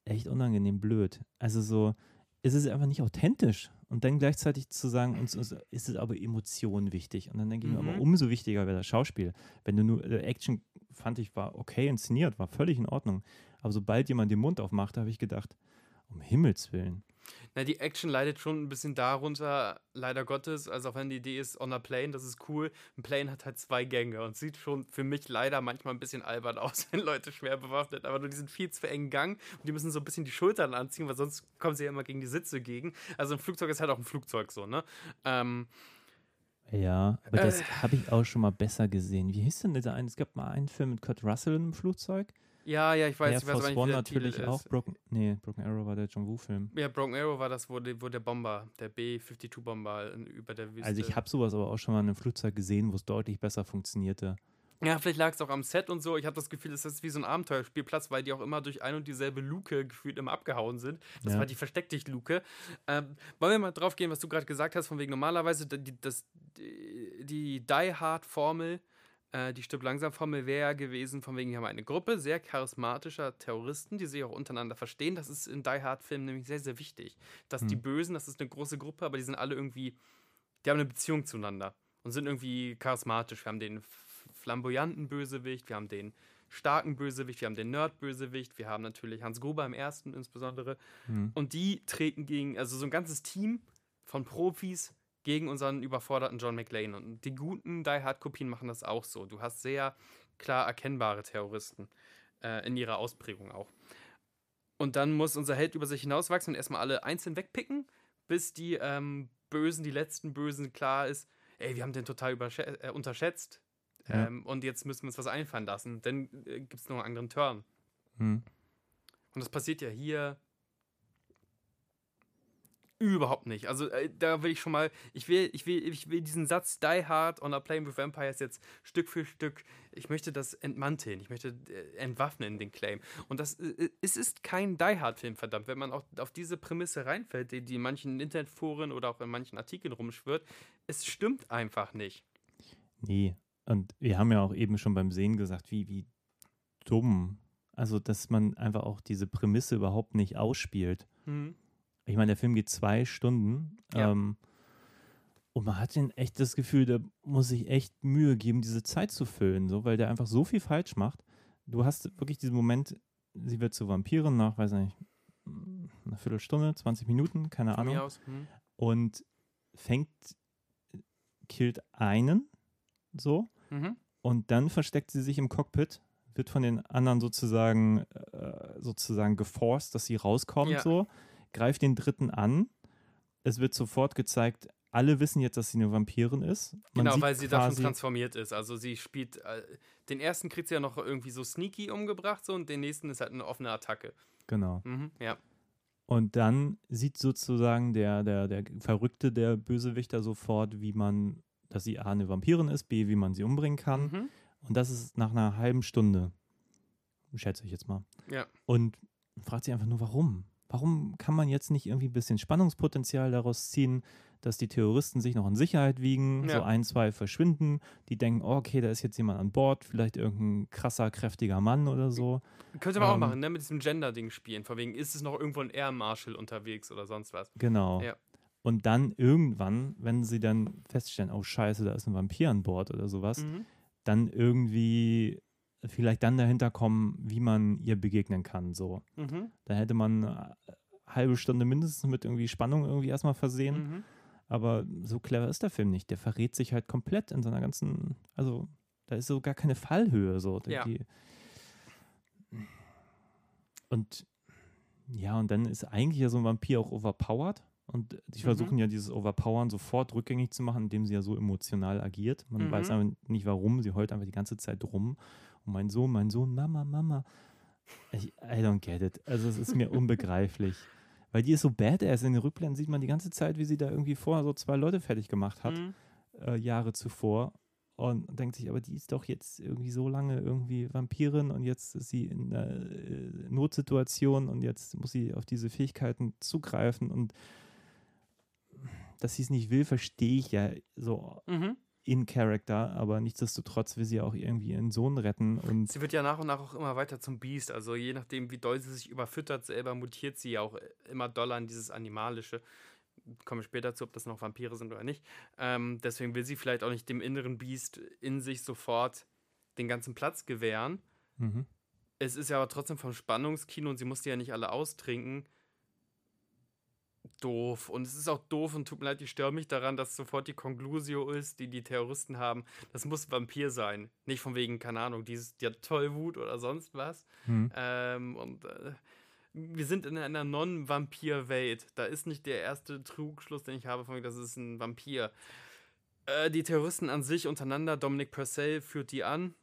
echt unangenehm blöd. Also so, es ist einfach nicht authentisch. Und dann gleichzeitig zu sagen, uns, uns ist es aber Emotion wichtig. Und dann denke ich mir, Mhm. aber umso wichtiger wäre das Schauspiel. Wenn du nur, äh, Action fand ich, war okay inszeniert, war völlig in Ordnung. Aber sobald jemand den Mund aufmachte, habe ich gedacht, um Himmels Willen. Na, die Action leidet schon ein bisschen darunter, leider Gottes. Also auch wenn die Idee ist, on a plane, das ist cool. Ein Plane hat halt zwei Gänge und sieht schon für mich leider manchmal ein bisschen albern aus, wenn Leute schwer bewaffnet, aber nur diesen viel zu engen Gang und die müssen so ein bisschen die Schultern anziehen, weil sonst kommen sie ja immer gegen die Sitze gegen. Also ein Flugzeug ist halt auch ein Flugzeug so, ne? Ähm, Ja, aber das Äh. habe ich auch schon mal besser gesehen. Wie hieß denn dieser eine? Es gab mal einen Film mit Kurt Russell im Flugzeug. Ja, ja, ich weiß, Air ich weiß Force aber nicht, One natürlich Titel auch. ist. Broken, nee, Broken Arrow war der John Woo-Film. Ja, Broken Arrow war das, wo, wo der Bomber, der B-52-Bomber über der Wüste. Also ich habe sowas aber auch schon mal in einem Flugzeug gesehen, wo es deutlich besser funktionierte. Ja, vielleicht lag es auch am Set und so. Ich habe das Gefühl, es ist wie so ein Abenteuerspielplatz, weil die auch immer durch ein und dieselbe Luke gefühlt immer abgehauen sind. Das Ja. war die Versteck dich Luke. Ähm, wollen wir mal drauf gehen, was du gerade gesagt hast, von wegen normalerweise die, das, die, die Die Hard Formel, äh, die Stück langsam Formel wäre ja gewesen, von wegen, wir haben eine Gruppe sehr charismatischer Terroristen, die sich auch untereinander verstehen. Das ist in Die Hard Filmen nämlich sehr, sehr wichtig. Dass die Hm. Bösen, das ist eine große Gruppe, aber die sind alle irgendwie, die haben eine Beziehung zueinander und sind irgendwie charismatisch. Wir haben den flamboyanten Bösewicht, wir haben den starken Bösewicht, wir haben den Nerd-Bösewicht, wir haben natürlich Hans Gruber im ersten insbesondere. Hm. Und die treten gegen, also so ein ganzes Team von Profis gegen unseren überforderten John McLean. Und die guten Die Hard-Kopien machen das auch so. Du hast sehr klar erkennbare Terroristen äh, in ihrer Ausprägung auch. Und dann muss unser Held über sich hinauswachsen und erstmal alle einzeln wegpicken, bis die ähm, Bösen, die letzten Bösen klar ist, ey, wir haben den total äh, unterschätzt. Ja. Ähm, und jetzt müssen wir uns was einfallen lassen. Dann äh, gibt es noch einen anderen Turn. Hm. Und das passiert ja hier überhaupt nicht. Also äh, da will ich schon mal, ich will, ich will, ich will diesen Satz Die Hard on a Plane with Vampires jetzt Stück für Stück, ich möchte das entmanteln, ich möchte äh, entwaffnen, den Claim. Und das, äh, es ist kein Die Hard Film, verdammt, wenn man auch auf diese Prämisse reinfällt, die, die in manchen Internetforen oder auch in manchen Artikeln rumschwirrt, es stimmt einfach nicht. Nee. Und wir haben ja auch eben schon beim Sehen gesagt, wie, wie dumm. Also, dass man einfach auch diese Prämisse überhaupt nicht ausspielt. Ich meine, der Film geht zwei Stunden. Ja. Ähm, und man hat den echt das Gefühl, der muss sich echt Mühe geben, diese Zeit zu füllen, so, weil der einfach so viel falsch macht. Du hast wirklich diesen Moment, sie wird zur Vampirin nach, weiß nicht, eine Viertelstunde, 20 Minuten, keine Von Ahnung aus. Hm. und fängt, killt einen so Mhm. und dann versteckt sie sich im Cockpit, wird von den anderen sozusagen äh, sozusagen geforst, dass sie rauskommt Ja. so, greift den dritten an. Es wird sofort gezeigt, alle wissen jetzt, dass sie eine Vampirin ist. Man Genau, weil sie da schon quasi- transformiert ist. Also sie spielt, äh, den ersten kriegt sie ja noch irgendwie so sneaky umgebracht so und den nächsten ist halt eine offene Attacke. Genau. Mhm, ja. Und dann sieht sozusagen der, der, der Verrückte, der Bösewichter sofort, wie man, dass sie A eine Vampirin ist, B, wie man sie umbringen kann. Mhm. Und das ist nach einer halben Stunde, schätze ich jetzt mal. Ja. Und fragt sich einfach nur, warum? Warum kann man jetzt nicht irgendwie ein bisschen Spannungspotenzial daraus ziehen, dass die Terroristen sich noch in Sicherheit wiegen, Ja. so ein, zwei verschwinden, die denken, oh, okay, da ist jetzt jemand an Bord, vielleicht irgendein krasser, kräftiger Mann oder so. Könnte man auch Ähm, machen, ne? Mit diesem Gender-Ding spielen. Von wegen, ist es noch irgendwo ein Air Marshal unterwegs oder sonst was. Genau. Ja. Und dann irgendwann, wenn sie dann feststellen, oh scheiße, da ist ein Vampir an Bord oder sowas, Mhm. dann irgendwie vielleicht dann dahinter kommen, wie man ihr begegnen kann. So. Mhm. Da hätte man eine halbe Stunde mindestens mit irgendwie Spannung irgendwie erstmal versehen. Mhm. Aber so clever ist der Film nicht. Der verrät sich halt komplett in seiner ganzen, also da ist so gar keine Fallhöhe so. Ja. Und ja, und dann ist eigentlich ja so ein Vampir auch overpowered. Und die Mhm. versuchen ja dieses Overpowern sofort rückgängig zu machen, indem sie ja so emotional agiert. Man Mhm. weiß aber nicht warum, sie heult einfach die ganze Zeit rum Und mein Sohn, mein Sohn, Mama, Mama. Ich, I don't get it. Also es ist mir unbegreiflich. Weil die ist so badass. In den Rückblenden sieht man die ganze Zeit, wie sie da irgendwie vorher so zwei Leute fertig gemacht hat, Mhm. äh, Jahre zuvor. Und denkt sich, aber die ist doch jetzt irgendwie so lange irgendwie Vampirin und jetzt ist sie in einer äh, Notsituation und jetzt muss sie auf diese Fähigkeiten zugreifen und dass sie es nicht will, verstehe ich ja so Mhm. In Character, aber nichtsdestotrotz will sie auch irgendwie ihren Sohn retten und Sie wird ja nach und nach auch immer weiter zum Biest. Also je nachdem, wie doll sie sich überfüttert, selber mutiert sie ja auch immer doller in dieses Animalische. Komme später zu, ob das noch Vampire sind oder nicht. Ähm, deswegen will sie vielleicht auch nicht dem inneren Biest in sich sofort den ganzen Platz gewähren. mhm. Es ist ja aber trotzdem vom Spannungskino und sie musste ja nicht alle austrinken. Doof. Und es ist auch doof und tut mir leid, ich störe mich daran, dass sofort die Conclusio ist, die die Terroristen haben. Das muss Vampir sein. Nicht von wegen, keine Ahnung, dieses, die hat Tollwut oder sonst was. Mhm. Ähm, und äh, wir sind in einer Non-Vampir-Welt. Da ist nicht der erste Trugschluss, den ich habe, von das ist ein Vampir. Äh, die Terroristen an sich untereinander, Dominic Purcell führt die an.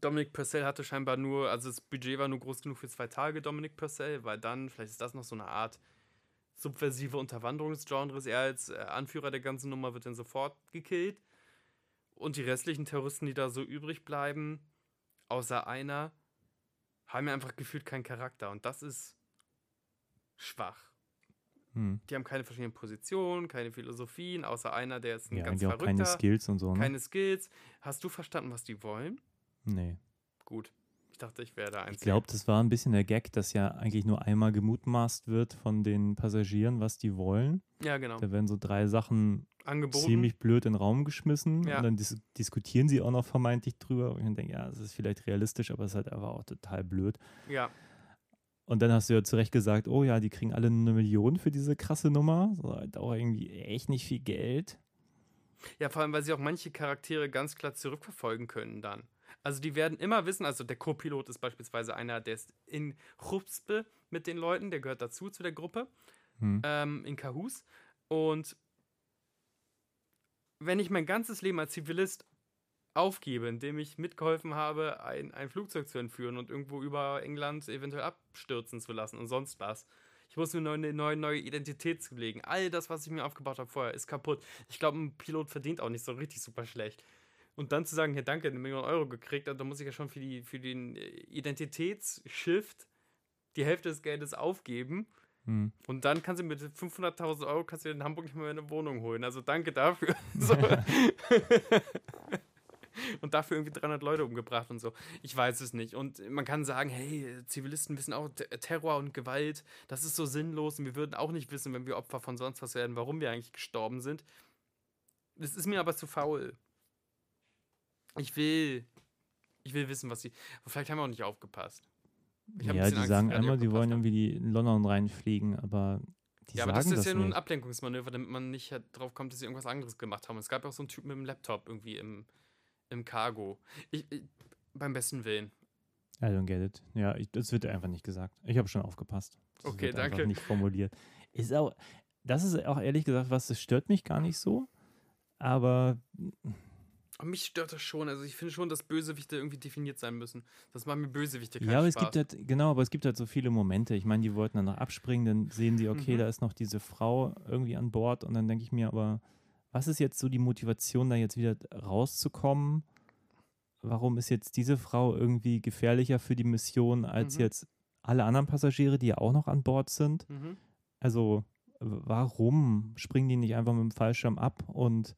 Dominic Purcell hatte scheinbar nur, also das Budget war nur groß genug für zwei Tage, Dominic Purcell, weil dann, vielleicht ist das noch so eine Art subversive Unterwanderung des Genres. Er als äh, Anführer der ganzen Nummer wird dann sofort gekillt. Und die restlichen Terroristen, die da so übrig bleiben, außer einer, haben ja einfach gefühlt keinen Charakter. Und das ist schwach. Mhm. Die haben keine verschiedenen Positionen, keine Philosophien, außer einer, der ist ein Ja, ganz eigentlich auch verrückter. keine Skills und so, ne? keine Skills. Hast du verstanden, was die wollen? nee. Gut. Ich dachte, ich wäre der Ich Einzige. glaube, das war ein bisschen der Gag, dass ja eigentlich nur einmal gemutmaßt wird von den Passagieren, was die wollen. Ja, genau. Da werden so drei Sachen Angeboten. ziemlich blöd in den Raum geschmissen Ja. und dann dis diskutieren sie auch noch vermeintlich drüber. Und ich denke, ja, das ist vielleicht realistisch, aber es ist halt einfach auch total blöd. Ja. Und dann hast du ja zu Recht gesagt, oh ja, die kriegen alle eine Million für diese krasse Nummer. So, halt auch irgendwie echt nicht viel Geld. Ja, vor allem, weil sie auch manche Charaktere ganz klar zurückverfolgen können dann. Also die werden immer wissen, also der Co-Pilot ist beispielsweise einer, der ist in Chupspe mit den Leuten, der gehört dazu zu der Gruppe, Hm. ähm, in Kahus. Und wenn ich mein ganzes Leben als Zivilist aufgebe, indem ich mitgeholfen habe, ein, ein Flugzeug zu entführen und irgendwo über England eventuell abstürzen zu lassen und sonst was. Ich muss mir eine neue, neue Identität zulegen. All das, was ich mir aufgebaut habe vorher, ist kaputt. Ich glaube, ein Pilot verdient auch nicht so richtig super schlecht. Und dann zu sagen, hier danke, eine Million Euro gekriegt, da muss ich ja schon für, die, für den äh, Identitätsshift die Hälfte des Geldes aufgeben. Hm. Und dann kannst du mit 500.000 Euro kannst du in Hamburg nicht mehr eine Wohnung holen. Also danke dafür. so. und dafür irgendwie 300 Leute umgebracht und so. Ich weiß es nicht. Und man kann sagen, hey, Zivilisten wissen auch Terror und Gewalt, das ist so sinnlos und wir würden auch nicht wissen, wenn wir Opfer von sonst was werden, warum wir eigentlich gestorben sind. Das ist mir aber zu faul. Ich will, ich will wissen, was sie. Vielleicht haben wir auch nicht aufgepasst. Ja, die Angst, sagen einmal, die wollen haben. irgendwie in London reinfliegen, aber die ja, aber das ist ja nur ein. Ablenkungsmanöver, damit man nicht halt drauf kommt, dass sie irgendwas anderes gemacht haben. Es gab ja auch so einen Typen mit dem Laptop irgendwie im, im Cargo. Ich, ich, beim besten Willen. I don't get it. Ja, ich, das wird einfach nicht gesagt. Ich habe schon aufgepasst. Das Okay, wird danke. nicht formuliert. Ist auch, das ist auch ehrlich gesagt was, das stört mich gar nicht so. Aber Aber mich stört das schon. Also ich finde schon, dass Bösewichte irgendwie definiert sein müssen. Das macht mir Bösewichte keinen ja, aber es Spaß. gibt halt, genau, aber es gibt halt so viele Momente. Ich meine, die wollten dann noch abspringen, dann sehen sie, okay, Mhm. da ist noch diese Frau irgendwie an Bord und dann denke ich mir, aber was ist jetzt so die Motivation, da jetzt wieder rauszukommen? Warum ist jetzt diese Frau irgendwie gefährlicher für die Mission als Mhm. jetzt alle anderen Passagiere, die ja auch noch an Bord sind? Mhm. Also, warum springen die nicht einfach mit dem Fallschirm ab und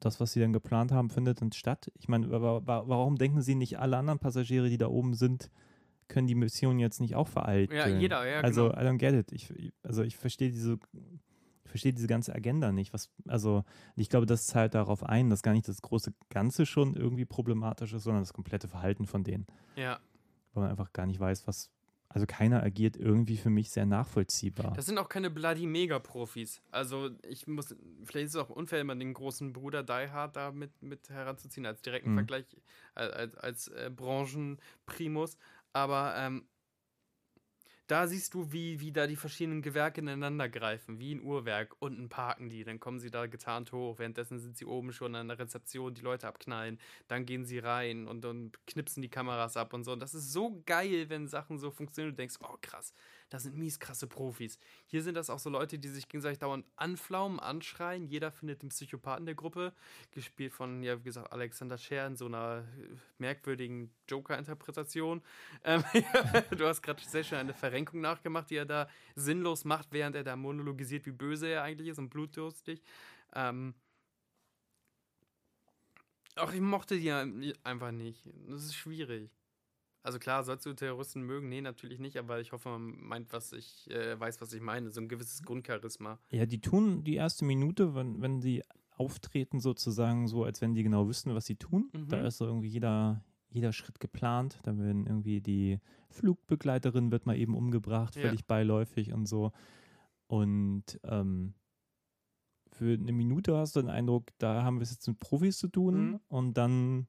das, was sie dann geplant haben, findet dann statt? Ich meine, wa- wa- warum denken sie nicht, alle anderen Passagiere, die da oben sind, können die Mission jetzt nicht auch vereiteln? Ja, jeder, ja, Also, genau. I don't get it. Ich- also, ich verstehe diese, ich verstehe diese ganze Agenda nicht. Was, also, ich glaube, das zahlt darauf ein, dass gar nicht das große Ganze schon irgendwie problematisch ist, sondern das komplette Verhalten von denen. Ja, Weil man einfach gar nicht weiß, was. Also, keiner agiert irgendwie für mich sehr nachvollziehbar. das sind auch keine bloody Mega-Profis. Also ich muss, vielleicht ist es auch unfair, immer den großen Bruder Die Hard da mit, mit heranzuziehen als direkten Mhm. Vergleich, als, als, als äh, Branchenprimus. Aber ähm, da siehst du, wie, wie da die verschiedenen Gewerke ineinander greifen, wie ein Uhrwerk. Unten parken die, dann kommen sie da getarnt hoch. Währenddessen sind sie oben schon an der Rezeption, die Leute abknallen. Dann gehen sie rein und, und knipsen die Kameras ab und so. Und das ist so geil, wenn Sachen so funktionieren. Du denkst, oh krass, das sind mies krasse Profis. Hier sind das auch so Leute, die sich gegenseitig dauernd anflaumen, anschreien. Jeder findet den Psychopathen der Gruppe, gespielt von, ja, wie gesagt, Alexander Scher in so einer äh, merkwürdigen Joker-Interpretation. Ähm, du hast gerade sehr schön eine Verrenkung nachgemacht, die er da sinnlos macht, während er da monologisiert, wie böse er eigentlich ist und blutdurstig. Ähm, auch ich mochte die einfach nicht. Das ist schwierig. Also klar, sollst du Terroristen mögen? Nee, natürlich nicht, aber ich hoffe, man meint, was ich äh, weiß, was ich meine. So ein gewisses Grundcharisma. Ja, die tun die erste Minute, wenn, wenn sie auftreten, sozusagen so, als wenn die genau wüssten, was sie tun. Mhm. Da ist so irgendwie jeder, jeder Schritt geplant. Da werden irgendwie die Flugbegleiterin wird mal eben umgebracht, völlig ja. beiläufig und so. Und ähm, für eine Minute hast du den Eindruck, da haben wir es jetzt mit Profis zu tun mhm. und dann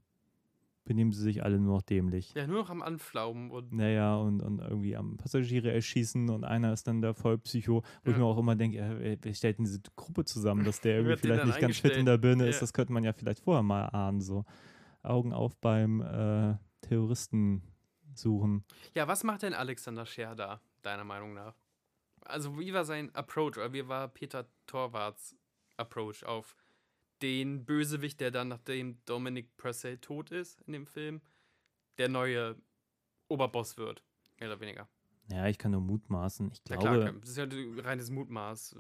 benehmen sie sich alle nur noch dämlich. Ja, nur noch am Anflaumen und. Naja, und, und irgendwie am Passagiere erschießen und einer ist dann der Vollpsycho, wo ja. ich mir auch immer denke, wer stellt denn diese Gruppe zusammen, dass der irgendwie vielleicht nicht ganz fit in der Birne ja. ist, das könnte man ja vielleicht vorher mal ahnen, so. Augen auf beim äh, Terroristen suchen. Ja, was macht denn Alexander Scher da, deiner Meinung nach? Also, wie war sein Approach, oder wie war Peter Torwarts Approach auf den Bösewicht, der dann, nachdem Dominic Purcell tot ist in dem Film, der neue Oberboss wird, mehr oder weniger. Ja, ich kann nur mutmaßen. Ich glaube, ja, klar, das ist ja ein reines Mutmaß.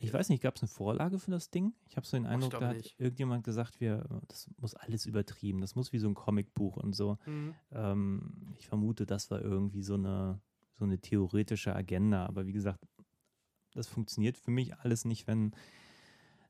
Ich weiß nicht, gab es eine Vorlage für das Ding? Ich habe so den Eindruck, da hat irgendjemand gesagt, wir, das muss alles übertrieben, das muss wie so ein Comicbuch und so. Mhm. Ähm, ich vermute, das war irgendwie so eine, so eine theoretische Agenda. Aber wie gesagt, das funktioniert für mich alles nicht, wenn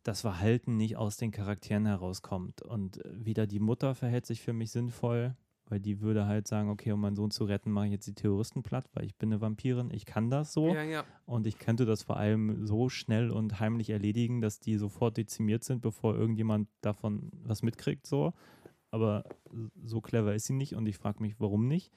das Verhalten nicht aus den Charakteren herauskommt. Und äh, wieder die Mutter verhält sich für mich sinnvoll, weil die würde halt sagen, okay, um meinen Sohn zu retten, mache ich jetzt die Terroristen platt, weil ich bin eine Vampirin, ich kann das so. Ja, ja. Und ich könnte das vor allem so schnell und heimlich erledigen, dass die sofort dezimiert sind, bevor irgendjemand davon was mitkriegt, so. Aber so clever ist sie nicht und ich frage mich, warum nicht.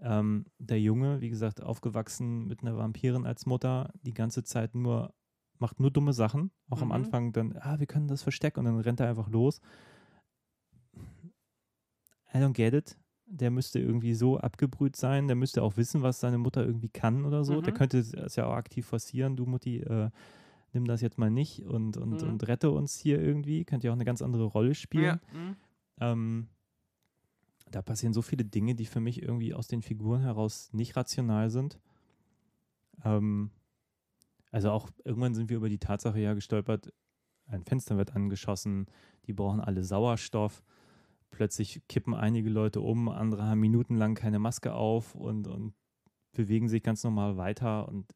Ähm, der Junge, wie gesagt, aufgewachsen mit einer Vampirin als Mutter, die ganze Zeit nur macht nur dumme Sachen. Auch mhm. am Anfang dann, ah, wir können das verstecken und dann rennt er einfach los. I don't get it. Der müsste irgendwie so abgebrüht sein, der müsste auch wissen, was seine Mutter irgendwie kann oder so. Mhm. Der könnte es ja auch aktiv forcieren, du Mutti, äh, nimm das jetzt mal nicht und, und, mhm. und rette uns hier irgendwie. Könnte ja auch eine ganz andere Rolle spielen. Ja. Mhm. Ähm, da passieren so viele Dinge, die für mich irgendwie aus den Figuren heraus nicht rational sind. Ähm, also auch irgendwann sind wir über die Tatsache ja gestolpert, ein Fenster wird angeschossen, die brauchen alle Sauerstoff. Plötzlich kippen einige Leute um, andere haben minutenlang keine Maske auf und, und bewegen sich ganz normal weiter. Und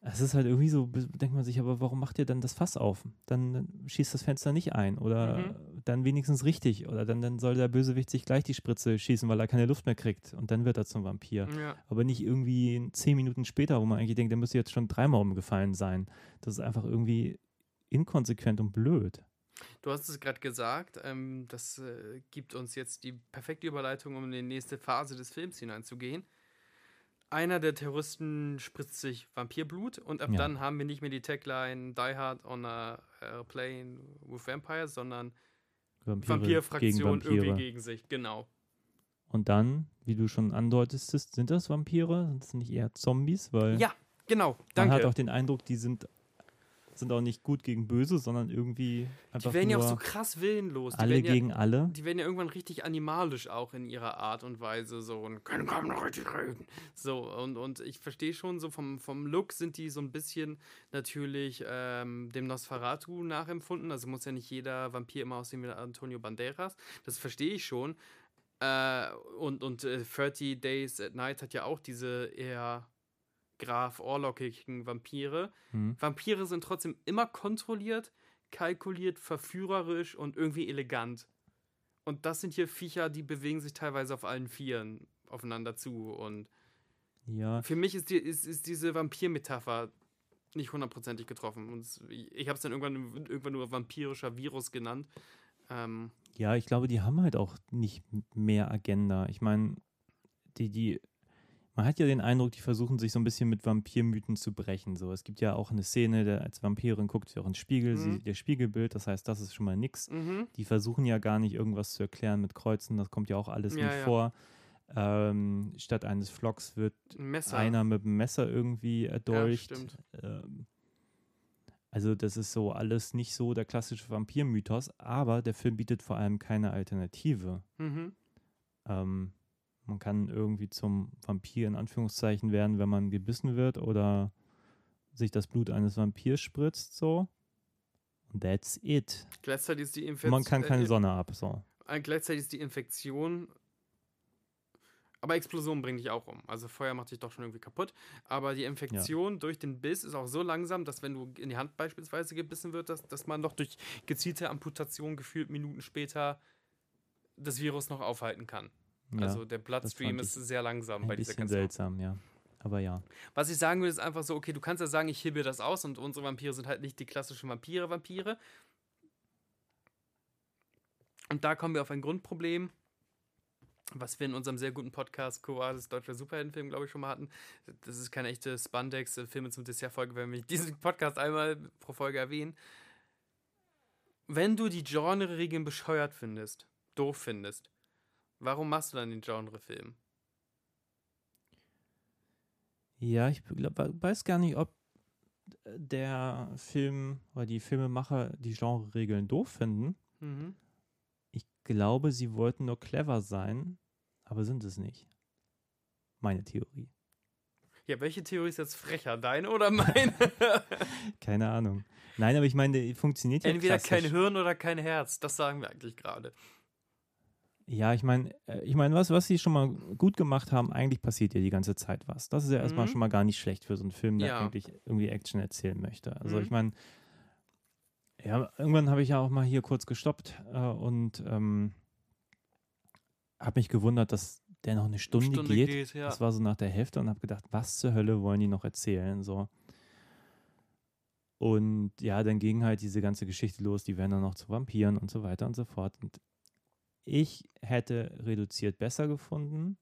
es ist halt irgendwie so, denkt man sich, aber warum macht ihr dann das Fass auf? Dann schießt das Fenster nicht ein oder mhm. Dann wenigstens richtig oder dann, dann soll der Bösewicht sich gleich die Spritze schießen, weil er keine Luft mehr kriegt und dann wird er zum Vampir. Ja. Aber nicht irgendwie zehn Minuten später, wo man eigentlich denkt, der müsste jetzt schon dreimal umgefallen sein. Das ist einfach irgendwie inkonsequent und blöd. Du hast es gerade gesagt, ähm, das äh, gibt uns jetzt die perfekte Überleitung, um in die nächste Phase des Films hineinzugehen einer der Terroristen spritzt sich Vampirblut und ab ja. dann haben wir nicht mehr die Tagline Die Hard on a Plane with Vampires, sondern Vampirfraktion Vampire. irgendwie gegen sich, genau. Und dann, wie du schon andeutest, sind das Vampire? Sind das nicht eher Zombies? Weil ja, genau. Danke. Man hat auch den Eindruck, die sind sind auch nicht gut gegen böse, sondern irgendwie einfach. Die werden ja auch so krass willenlos. Die alle gegen ja, alle. Die werden ja irgendwann richtig animalisch auch in ihrer Art und Weise so und können kaum noch richtig reden. So, und, und ich verstehe schon, so vom, vom Look sind die so ein bisschen natürlich ähm, dem Nosferatu nachempfunden. Also muss ja nicht jeder Vampir immer aussehen wie Antonio Banderas. Das verstehe ich schon. Äh, und und äh, 30 Days at Night hat ja auch diese eher Graf Orlockigen Vampire. Mhm. Vampire sind trotzdem immer kontrolliert, kalkuliert, verführerisch und irgendwie elegant. Und das sind hier Viecher, die bewegen sich teilweise auf allen Vieren aufeinander zu. Und ja. für mich ist, die, ist, ist diese Vampir-Metapher nicht hundertprozentig getroffen. Und ich habe es dann irgendwann, irgendwann nur vampirischer Virus genannt. Ähm, ja, ich glaube, die haben halt auch nicht mehr Agenda. Ich meine, die, die man hat ja den Eindruck, die versuchen sich so ein bisschen mit Vampirmythen zu brechen. So, es gibt ja auch eine Szene, der als Vampirin guckt sie auch ins Spiegel, Mhm. sie sieht ihr Spiegelbild, das heißt, das ist schon mal nix. Mhm. Die versuchen ja gar nicht irgendwas zu erklären mit Kreuzen, das kommt ja auch alles Ja, nicht ja. vor. Ähm, statt eines Flocks wird Ein einer mit dem Messer irgendwie erdolcht. stimmt. ähm, also das ist so alles nicht so der klassische Vampirmythos, aber der Film bietet vor allem keine Alternative. Mhm. Ähm, man kann irgendwie zum Vampir in Anführungszeichen werden, wenn man gebissen wird oder sich das Blut eines Vampirs spritzt, so. Und that's it. Gleichzeitig ist die Infektion. man kann keine Sonne ab, so. Äh, gleichzeitig ist die Infektion. Aber Explosion bringt dich auch um. Also Feuer macht dich doch schon irgendwie kaputt. Aber die Infektion durch den Biss ist auch so langsam, dass wenn du in die Hand beispielsweise gebissen wird, dass, dass man doch durch gezielte Amputation gefühlt Minuten später das Virus noch aufhalten kann. Ja, also der Bloodstream ist sehr langsam bei dieser ganzen seltsam, ja. Aber ja. was ich sagen will, ist einfach so, okay, du kannst ja sagen, ich hebe das aus und unsere Vampire sind halt nicht die klassischen Vampire-Vampire. Und da kommen wir auf ein Grundproblem, was wir in unserem sehr guten Podcast Coades Deutscher Superheldenfilm, glaube ich, schon mal hatten. Das ist keine echte Spandex-Filme zum Dessert-Folge, wenn wir diesen Podcast einmal pro Folge erwähnen. Wenn du die Genre-Regeln bescheuert findest, doof findest, warum machst du dann den Genre-Film? Ja, ich glaub, weiß gar nicht, ob der Film oder die Filmemacher die Genre-Regeln doof finden. Mhm. Ich glaube, sie wollten nur clever sein, aber sind es nicht. Meine Theorie. Ja, welche Theorie ist jetzt frecher? Deine oder meine? Keine Ahnung. Nein, aber ich meine, die funktioniert ja Entweder klassisch. kein Hirn oder kein Herz. Das sagen wir eigentlich gerade. Ja, ich meine, äh, ich meine, was, was sie schon mal gut gemacht haben, eigentlich passiert ja die ganze Zeit was. Das ist ja erstmal Mhm. schon mal gar nicht schlecht für so einen Film, der Ja. eigentlich irgendwie Action erzählen möchte. Also Mhm. ich meine, ja, irgendwann habe ich ja auch mal hier kurz gestoppt äh, und ähm, habe mich gewundert, dass der noch eine Stunde, geht. ja. Das war so nach der Hälfte und habe gedacht, was zur Hölle wollen die noch erzählen? So. Und ja, dann ging halt diese ganze Geschichte los, die werden dann noch zu Vampiren und so weiter und so fort. Und ich hätte reduziert besser gefunden.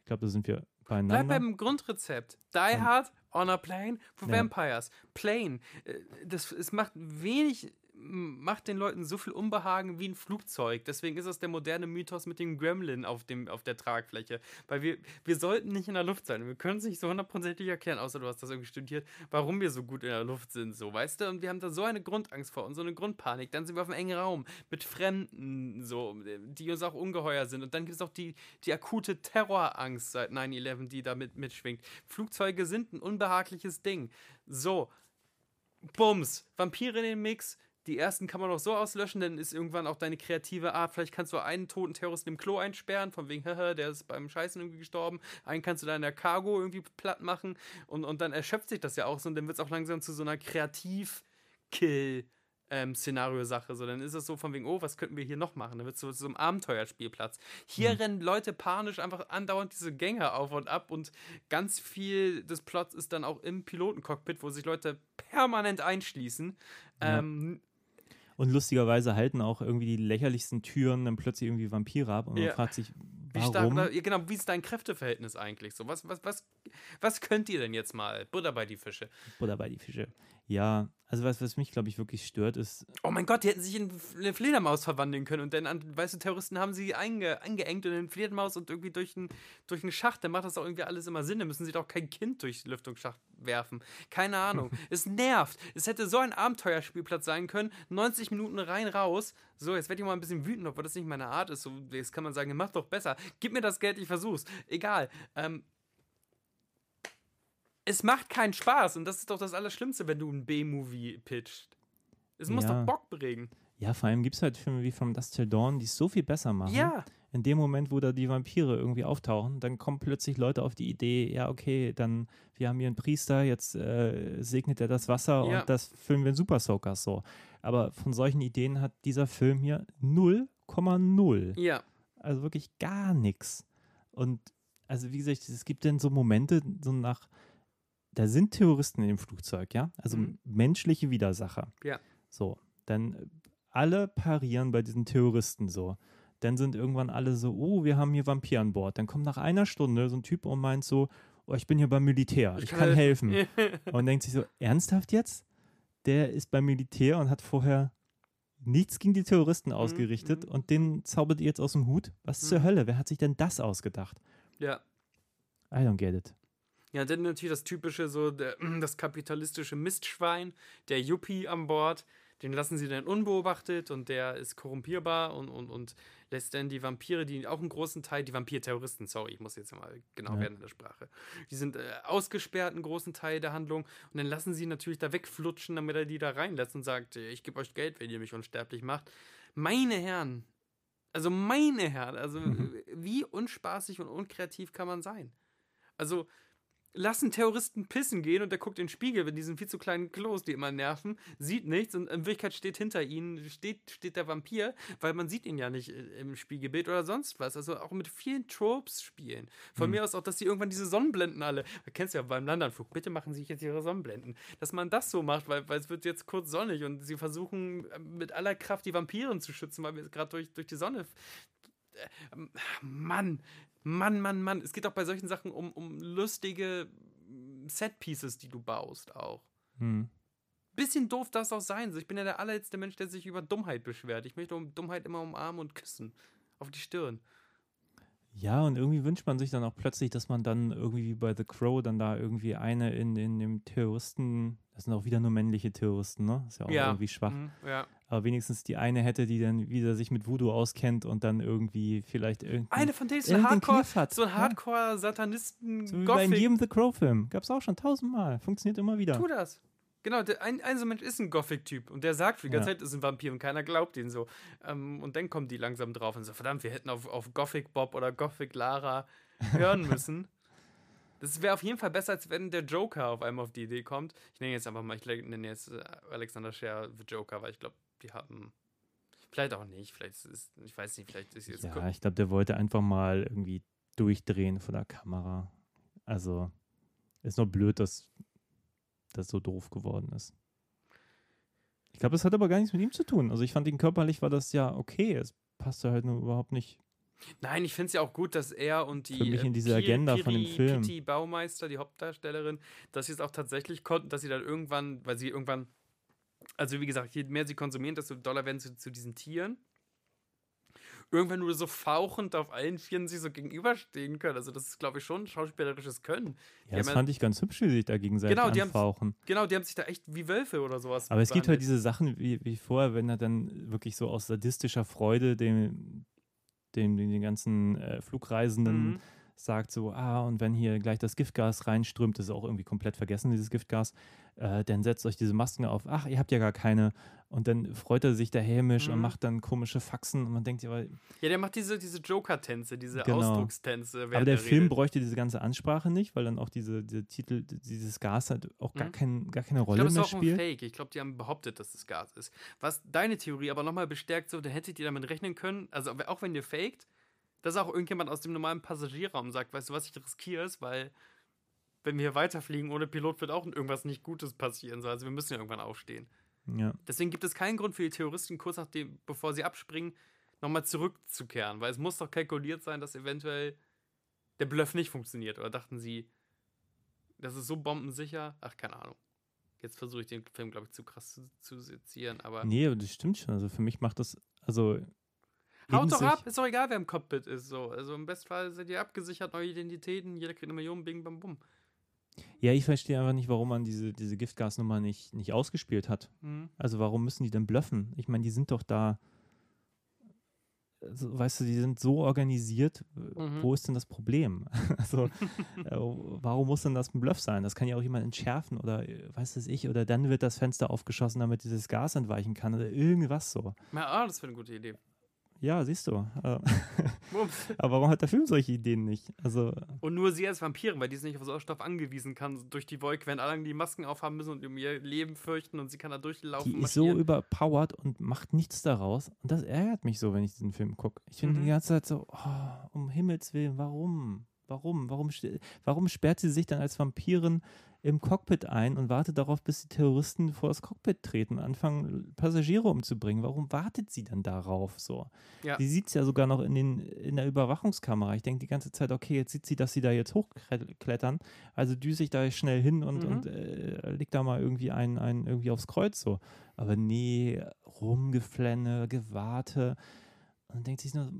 Ich glaube, da sind wir Bleib beieinander. beim Grundrezept. Die Hard on a Plane for Ja. Vampires. Plane. Äh, Das, es macht wenig, macht den Leuten so viel Unbehagen wie ein Flugzeug. Deswegen ist das der moderne Mythos mit dem Gremlin auf, dem, auf der Tragfläche. Weil wir, wir sollten nicht in der Luft sein. Wir können es nicht so hundertprozentig erklären, außer du hast das irgendwie studiert, warum wir so gut in der Luft sind, so, weißt du? Und wir haben da so eine Grundangst vor und so eine Grundpanik. Dann sind wir auf einem engen Raum mit Fremden, so, die uns auch ungeheuer sind. Und dann gibt es auch die, die akute Terrorangst seit 9-11, die damit mitschwingt. Flugzeuge sind ein unbehagliches Ding. So, Bums, Vampire in den Mix. Die ersten kann man auch so auslöschen, dann ist irgendwann auch deine kreative Art. Vielleicht kannst du einen toten Terroristen im Klo einsperren, von wegen, haha, der ist beim Scheißen irgendwie gestorben. Einen kannst du da in der Cargo irgendwie platt machen und, und dann erschöpft sich das ja auch so und dann wird es auch langsam zu so einer Kreativ-Kill- ähm, Szenario-Sache. So, dann ist es so von wegen, oh, was könnten wir hier noch machen? Dann wird es so zu so einem Abenteuerspielplatz. Hier rennen Leute panisch einfach andauernd diese Gänge auf und ab und ganz viel des Plots ist dann auch im Pilotencockpit, wo sich Leute permanent einschließen. Ja. Ähm, Und lustigerweise halten auch irgendwie die lächerlichsten Türen dann plötzlich irgendwie Vampire ab und Ja. man fragt sich, wie stark, warum? oder, ja, genau, wie ist dein Kräfteverhältnis eigentlich? So, was, was, was, was könnt ihr denn jetzt mal? Butter bei die Fische. Oder bei die Fische. Ja, also was, was mich, glaube ich, wirklich stört, ist, Oh mein Gott, die hätten sich in eine Fledermaus verwandeln können und dann an weiße Terroristen haben sie einge, eingeengt in eine Fledermaus und irgendwie durch einen durch Schacht. Dann macht das auch irgendwie alles immer Sinn. Dann müssen sie doch kein Kind durch den Lüftungsschacht werfen. Keine Ahnung. es nervt. Es hätte so ein Abenteuerspielplatz sein können. 90 Minuten rein, raus. So, jetzt werde ich mal ein bisschen wütend, obwohl das nicht meine Art ist. So, jetzt kann man sagen, mach doch besser. Gib mir das Geld, ich versuch's. Egal. Ähm, es macht keinen Spaß und das ist doch das Allerschlimmste, wenn du einen B-Movie pitcht. Es muss Ja. doch Bock bringen. ja, vor allem gibt es halt Filme wie From Dust Till Dawn, die es so viel besser machen. Ja. In dem Moment, wo da die Vampire irgendwie auftauchen, dann kommen plötzlich Leute auf die Idee, ja, okay, dann, wir haben hier einen Priester, jetzt äh, segnet er das Wasser Ja. und das filmen wir in Super Soakers so. Aber von solchen Ideen hat dieser Film hier 0,0. Ja. Also wirklich gar nichts. Und also wie gesagt, es gibt dann so Momente, so nach, da sind Terroristen in dem Flugzeug, ja? Also Mhm. menschliche Widersacher. Ja. So, dann äh, alle parieren bei diesen Terroristen so. dann sind irgendwann alle so, oh, wir haben hier Vampir an Bord. Dann kommt nach einer Stunde so ein Typ und meint so, oh, ich bin hier beim Militär, ich, kann helfen. und denkt sich so, ernsthaft jetzt? Der ist beim Militär und hat vorher nichts gegen die Terroristen Mhm, ausgerichtet mhm. und den zaubert ihr jetzt aus dem Hut? Was zur Mhm. Hölle? Wer hat sich denn das ausgedacht? Ja. I don't get it. Ja, dann natürlich das typische, so der, das kapitalistische Mistschwein, der Yuppie an Bord, den lassen sie dann unbeobachtet und der ist korrumpierbar und, und, und lässt dann die Vampire, die auch einen großen Teil, die Vampir-Terroristen, sorry, ich muss jetzt mal genau Ja. werden in der Sprache, die sind äh, ausgesperrt, einen großen Teil der Handlung und dann lassen sie natürlich da wegflutschen, damit er die da reinlässt und sagt, äh, ich gebe euch Geld, wenn ihr mich unsterblich macht. Meine Herren, also meine Herren, also Mhm. wie unspaßig und unkreativ kann man sein? Also, lassen Terroristen pissen gehen und der guckt in den Spiegel mit diesen viel zu kleinen Klos, die immer nerven, sieht nichts und in Wirklichkeit steht hinter ihnen, steht, steht der Vampir, weil man sieht ihn ja nicht äh, im Spiegelbild oder sonst was. Also auch mit vielen Tropes spielen. Von Mhm. mir aus auch, dass sie irgendwann diese Sonnenblenden alle, du kennst ja beim Landanflug, bitte machen Sie jetzt Ihre Sonnenblenden. Dass man das so macht, weil, weil es wird jetzt kurz sonnig und sie versuchen äh, mit aller Kraft die Vampiren zu schützen, weil wir gerade durch, durch die Sonne äh, Mann, Mann, Mann, Mann. Es geht auch bei solchen Sachen um, um lustige Set-Pieces, die du baust auch. Hm. Bisschen doof darf es auch sein. Ich bin ja der allerletzte Mensch, der sich über Dummheit beschwert. Ich möchte um Dummheit immer umarmen und küssen. Auf die Stirn. Ja, und irgendwie wünscht man sich dann auch plötzlich, dass man dann irgendwie wie bei The Crow dann da irgendwie eine in, in dem Terroristen, das sind auch wieder nur männliche Terroristen, ne? Ist ja auch irgendwie schwach. Mhm, ja. Aber wenigstens die eine hätte, die dann wieder sich mit Voodoo auskennt und dann irgendwie vielleicht irgendwie. Eine von denen ist so Hardcore, hat. so ein. Hardcore-Satanisten. So wie bei jedem The Crow-Film. Gab es auch schon tausendmal. Funktioniert immer wieder. Tu das. Genau, der, ein, ein so Mensch ist ein Gothic-Typ und der sagt die ganze Ja. Zeit, ist ein Vampir und keiner glaubt ihn so. Ähm, und dann kommen die langsam drauf und so, verdammt, wir hätten auf, auf Gothic Bob oder Gothic Lara hören müssen. Das wäre auf jeden Fall besser, als wenn der Joker auf einmal auf die Idee kommt. Ich nenne jetzt einfach mal, ich nenne jetzt äh, Alexander Scher The Joker, weil ich glaube, die haben. Vielleicht auch nicht, vielleicht ist es, ich weiß nicht, vielleicht ist jetzt. Ja, ich glaube, der wollte einfach mal irgendwie durchdrehen vor der Kamera. Also, ist nur blöd, dass das so doof geworden ist. Ich glaube, es hat aber gar nichts mit ihm zu tun. Also, ich fand ihn körperlich war das ja okay. Es passte halt nur überhaupt nicht. Nein, ich finde es ja auch gut, dass er und die Für mich äh, in diese Pi- Agenda von dem Piri- Film. Pitti Baumeister, die Hauptdarstellerin, dass sie es auch tatsächlich konnten, dass sie dann irgendwann, weil sie irgendwann, also wie gesagt, je mehr sie konsumieren, desto doller werden sie zu diesen Tieren. Irgendwann nur so fauchend auf allen Vieren sich so gegenüberstehen können. Also das ist, glaube ich, schon schauspielerisches Können. Ja, haben das ja- fand ich ganz hübsch, wie sie sich da gegenseitig Genau, die anfauchen. Genau, die haben sich da echt wie Wölfe oder sowas. Aber es gibt halt diese Sachen wie, wie vorher, wenn er dann wirklich so aus sadistischer Freude dem, dem, den ganzen äh, Flugreisenden Mhm. Sagt so, ah, und wenn hier gleich das Giftgas reinströmt, das ist auch irgendwie komplett vergessen, dieses Giftgas, äh, dann setzt euch diese Masken auf, ach, ihr habt ja gar keine. Und dann freut er sich da hämisch und Mhm. macht dann komische Faxen und man denkt, ja, Ja, der macht diese, diese Joker-Tänze, diese Genau. Ausdruckstänze. aber der er Film redet. bräuchte diese ganze Ansprache nicht, weil dann auch diese, diese Titel, dieses Gas halt auch gar, Mhm. kein, gar keine Ich Rolle glaube, es ist mehr auch ein spielt. Fake. Ich glaube, die haben behauptet, dass es Gas ist. Was deine Theorie aber nochmal bestärkt, so, da hättet ihr damit rechnen können, also auch wenn ihr faked, dass auch irgendjemand aus dem normalen Passagierraum sagt, weißt du was, ich riskiere es, weil wenn wir hier weiterfliegen ohne Pilot wird auch irgendwas nicht Gutes passieren. So. Also wir müssen ja irgendwann aufstehen. Ja. Deswegen gibt es keinen Grund für die Terroristen, kurz nachdem, bevor sie abspringen, nochmal zurückzukehren, weil es muss doch kalkuliert sein, dass eventuell der Bluff nicht funktioniert. Oder dachten sie, das ist so bombensicher? Ach, keine Ahnung. Jetzt versuche ich den Film, glaube ich, zu krass zu, zu sezieren, aber. Nee, aber das stimmt schon. Also für mich macht das, also. Haut doch sich- ab, ist doch egal, wer im Cockpit ist. So. Also im Bestfall seid ihr abgesichert, neue Identitäten, jeder kriegt eine Million, bing, bam, bum. Ja, ich verstehe einfach nicht, warum man diese, diese Giftgasnummer nicht, nicht ausgespielt hat. Mhm. Also warum müssen die denn bluffen? Ich meine, die sind doch da, also, weißt du, die sind so organisiert. Mhm. Wo ist denn das Problem? also äh, warum muss denn das ein Bluff sein? Das kann ja auch jemand entschärfen oder äh, weiß es ich, oder dann wird das Fenster aufgeschossen, damit dieses Gas entweichen kann oder irgendwas so. Ja, ah, das wäre eine gute Idee. Ja, siehst du. Äh. Aber warum hat der Film solche Ideen nicht? Also, Und nur sie als Vampirin, weil die ist nicht auf Sauerstoff angewiesen kann, durch die Wolke, wenn alle die Masken aufhaben müssen und um ihr Leben fürchten und sie kann da durchlaufen. die ist so überpowered und macht nichts daraus. Und das ärgert mich so, wenn ich diesen Film gucke. Ich finde Mhm. die ganze Zeit so, oh, um Himmels Willen, warum? Warum? Warum, warum sperrt sie sich dann als Vampirin im Cockpit ein und wartet darauf, bis die Terroristen vor das Cockpit treten und anfangen, Passagiere umzubringen. Warum wartet sie dann darauf so? Ja. Sie sieht es ja sogar noch in, den, in der Überwachungskamera. Ich denke die ganze Zeit, okay, jetzt sieht sie, dass sie da jetzt hochklettern. Also düse ich da schnell hin und, Mhm. und äh, leg da mal irgendwie einen, einen irgendwie aufs Kreuz so. Aber nee, rumgeflenne, gewarte. Und dann denkt sich nur,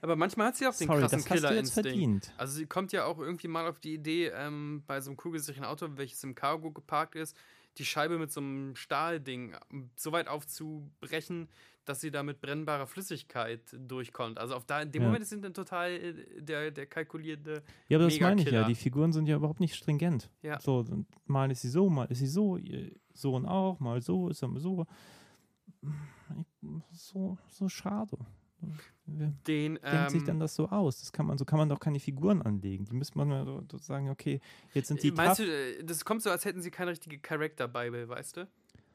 Aber manchmal hat sie auch den sorry, krassen Killerinstinkt. verdient. Also sie kommt ja auch irgendwie mal auf die Idee, ähm, bei so einem kugelsicheren Auto, welches im Cargo geparkt ist, die Scheibe mit so einem Stahlding ähm, so weit aufzubrechen, dass sie da mit brennbarer Flüssigkeit durchkommt. Also auf da, in dem Ja. Moment sind dann total äh, der, der kalkulierte. Ja, aber das meine ich ja. Die Figuren sind ja überhaupt nicht stringent. Ja. So, und mal ist sie so, mal ist sie so, ihr Sohn auch, mal so, ist mal so. So, so schade. Den, denkt sich ähm, dann das so aus? Das kann man, so kann man doch keine Figuren anlegen. Die müsste man so, so sagen, okay, jetzt sind die Meinst tough. du, äh, das kommt so, als hätten sie keine richtige Character-Bible, weißt du?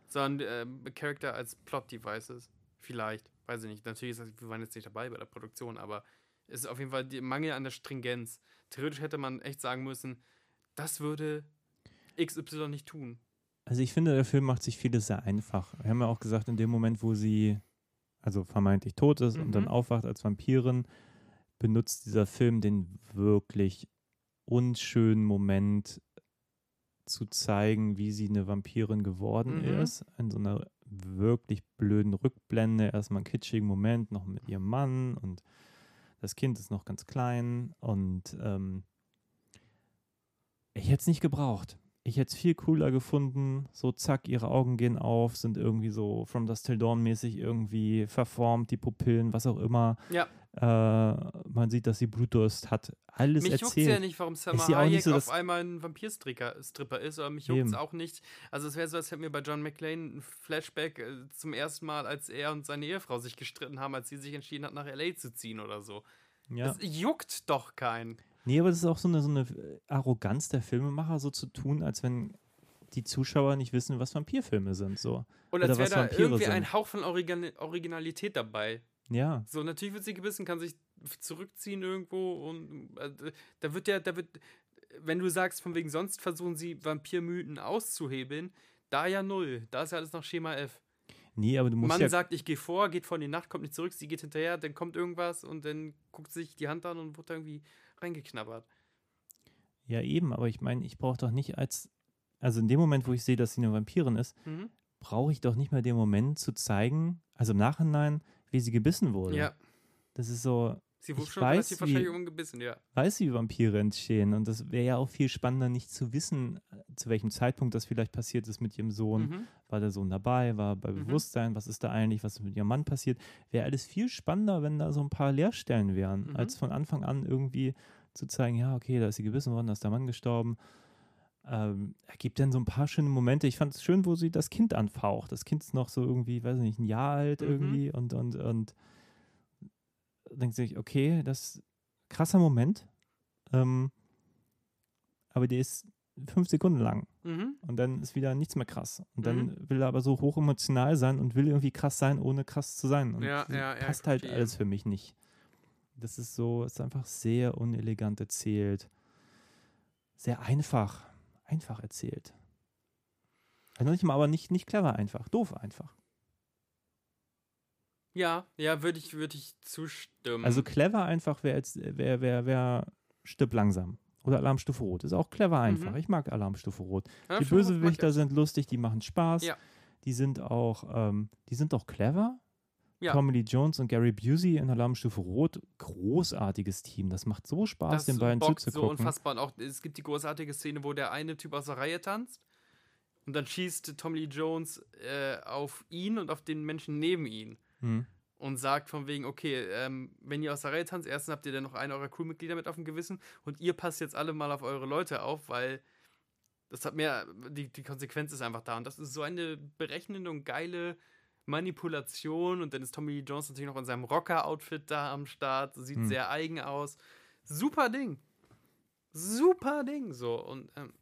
Sondern ähm, Character als Plot-Devices. Vielleicht. Weiß ich nicht. Natürlich ist das, wir waren jetzt nicht dabei bei der Produktion, aber es ist auf jeden Fall der Mangel an der Stringenz. Theoretisch hätte man echt sagen müssen, das würde XY nicht tun. Also ich finde, der Film macht sich vieles sehr einfach. Wir haben ja auch gesagt, in dem Moment, wo sie also vermeintlich tot ist und dann Mhm. aufwacht als Vampirin, benutzt dieser Film den wirklich unschönen Moment zu zeigen, wie sie eine Vampirin geworden Mhm. ist. In so einer wirklich blöden Rückblende. Erstmal einen kitschigen Moment noch mit ihrem Mann und das Kind ist noch ganz klein und ähm, ich hätte es nicht gebraucht. Ich hätte es viel cooler gefunden. So, zack, ihre Augen gehen auf, sind irgendwie so From Dust Till Dawn mäßig irgendwie verformt, die Pupillen, was auch immer. Ja. Äh, man sieht, dass sie Blutdurst hat. Alles mich juckt erzählt. ja nicht, warum Selma Hayek so, auf einmal ein Vampirstripper Stripper ist, aber mich juckt es auch nicht. Also es wäre so, als hätten wir bei John McClane ein Flashback äh, zum ersten Mal, als er und seine Ehefrau sich gestritten haben, als sie sich entschieden hat, nach L.A. zu ziehen oder so. ja. Das juckt doch keinen. Nee, aber das ist auch so eine, so eine Arroganz der Filmemacher, so zu tun, als wenn die Zuschauer nicht wissen, was Vampirfilme sind. So. Und Oder als wäre da Vampire irgendwie sind. ein Hauch von Original Originalität dabei. Ja. So, natürlich wird sie gebissen, kann sich zurückziehen irgendwo und äh, da wird ja, da wird, wenn du sagst, von wegen sonst versuchen sie Vampirmythen auszuhebeln, da ja null. Da ist ja alles nach Schema F. Nee, aber du musst Mann ja. sagt, ich gehe vor, geht vor in die Nacht, kommt nicht zurück, sie geht hinterher, dann kommt irgendwas und dann guckt sich die Hand an und wird irgendwie reingeknabbert. Ja, eben, aber ich meine, ich brauche doch nicht als. Also in dem Moment, wo ich sehe, dass sie eine Vampirin ist, Mhm. brauche ich doch nicht mehr den Moment zu zeigen, also im Nachhinein, wie sie gebissen wurde. Ja, Das ist so, sie wurde Ich schon weiß, relativ wie- wahrscheinlich umgebissen, ja. weiß wie Vampire entstehen. Und das wäre ja auch viel spannender, nicht zu wissen, äh, zu welchem Zeitpunkt das vielleicht passiert ist mit ihrem Sohn. Mhm. War der Sohn dabei? War bei Mhm. Bewusstsein? Was ist da eigentlich? Was ist mit ihrem Mann passiert? Wäre alles viel spannender, wenn da so ein paar Leerstellen wären, Mhm. als von Anfang an irgendwie zu zeigen, ja, okay, da ist sie gebissen worden, da ist der Mann gestorben. Ähm, er gibt dann so ein paar schöne Momente. Ich fand es schön, wo sie das Kind anfaucht. Das Kind ist noch so irgendwie, weiß ich nicht, ein Jahr alt Mhm. irgendwie und, und, und denkt sich, okay, das ist ein krasser Moment. Ähm, aber der ist fünf Sekunden lang. Mhm. Und dann ist wieder nichts mehr krass. Und dann Mhm. will er aber so hoch emotional sein und will irgendwie krass sein, ohne krass zu sein. Und Ja, das ja, ja, passt halt verstehe. alles für mich nicht. Das ist so, ist einfach sehr unelegant erzählt. Sehr einfach. Einfach erzählt. Also nicht mal, aber nicht, nicht clever einfach. Doof einfach. Ja, ja, würde ich, würd ich zustimmen. Also clever einfach wäre jetzt, wäre, wäre, wäre stirb langsam. Oder Alarmstufe Rot. Ist auch clever einfach. Mhm. Ich mag Alarmstufe Rot. Ja, die Bösewichter sind lustig, die machen Spaß. Ja. Die sind auch, ähm, die sind auch clever. Ja. Tommy Lee Jones und Gary Busey in Alarmstufe Rot, großartiges Team. Das macht so Spaß, das den beiden bockt so zuzugucken. unfassbar. Und auch, es gibt die großartige Szene, wo der eine Typ aus der Reihe tanzt. Und dann schießt Tommy Lee Jones äh, auf ihn und auf den Menschen neben ihn. Hm. Und sagt von wegen, okay, ähm, wenn ihr aus der Reihe tanzt, erstens habt ihr dann noch einen eurer Crewmitglieder mit auf dem Gewissen und ihr passt jetzt alle mal auf eure Leute auf, weil das hat mehr, die, die Konsequenz ist einfach da. Und das ist so eine berechnende und geile Manipulation. Und dann ist Tommy Lee Jones natürlich noch in seinem Rocker-Outfit da am Start, sieht Hm. sehr eigen aus. Super Ding. Super Ding. So. Und ähm,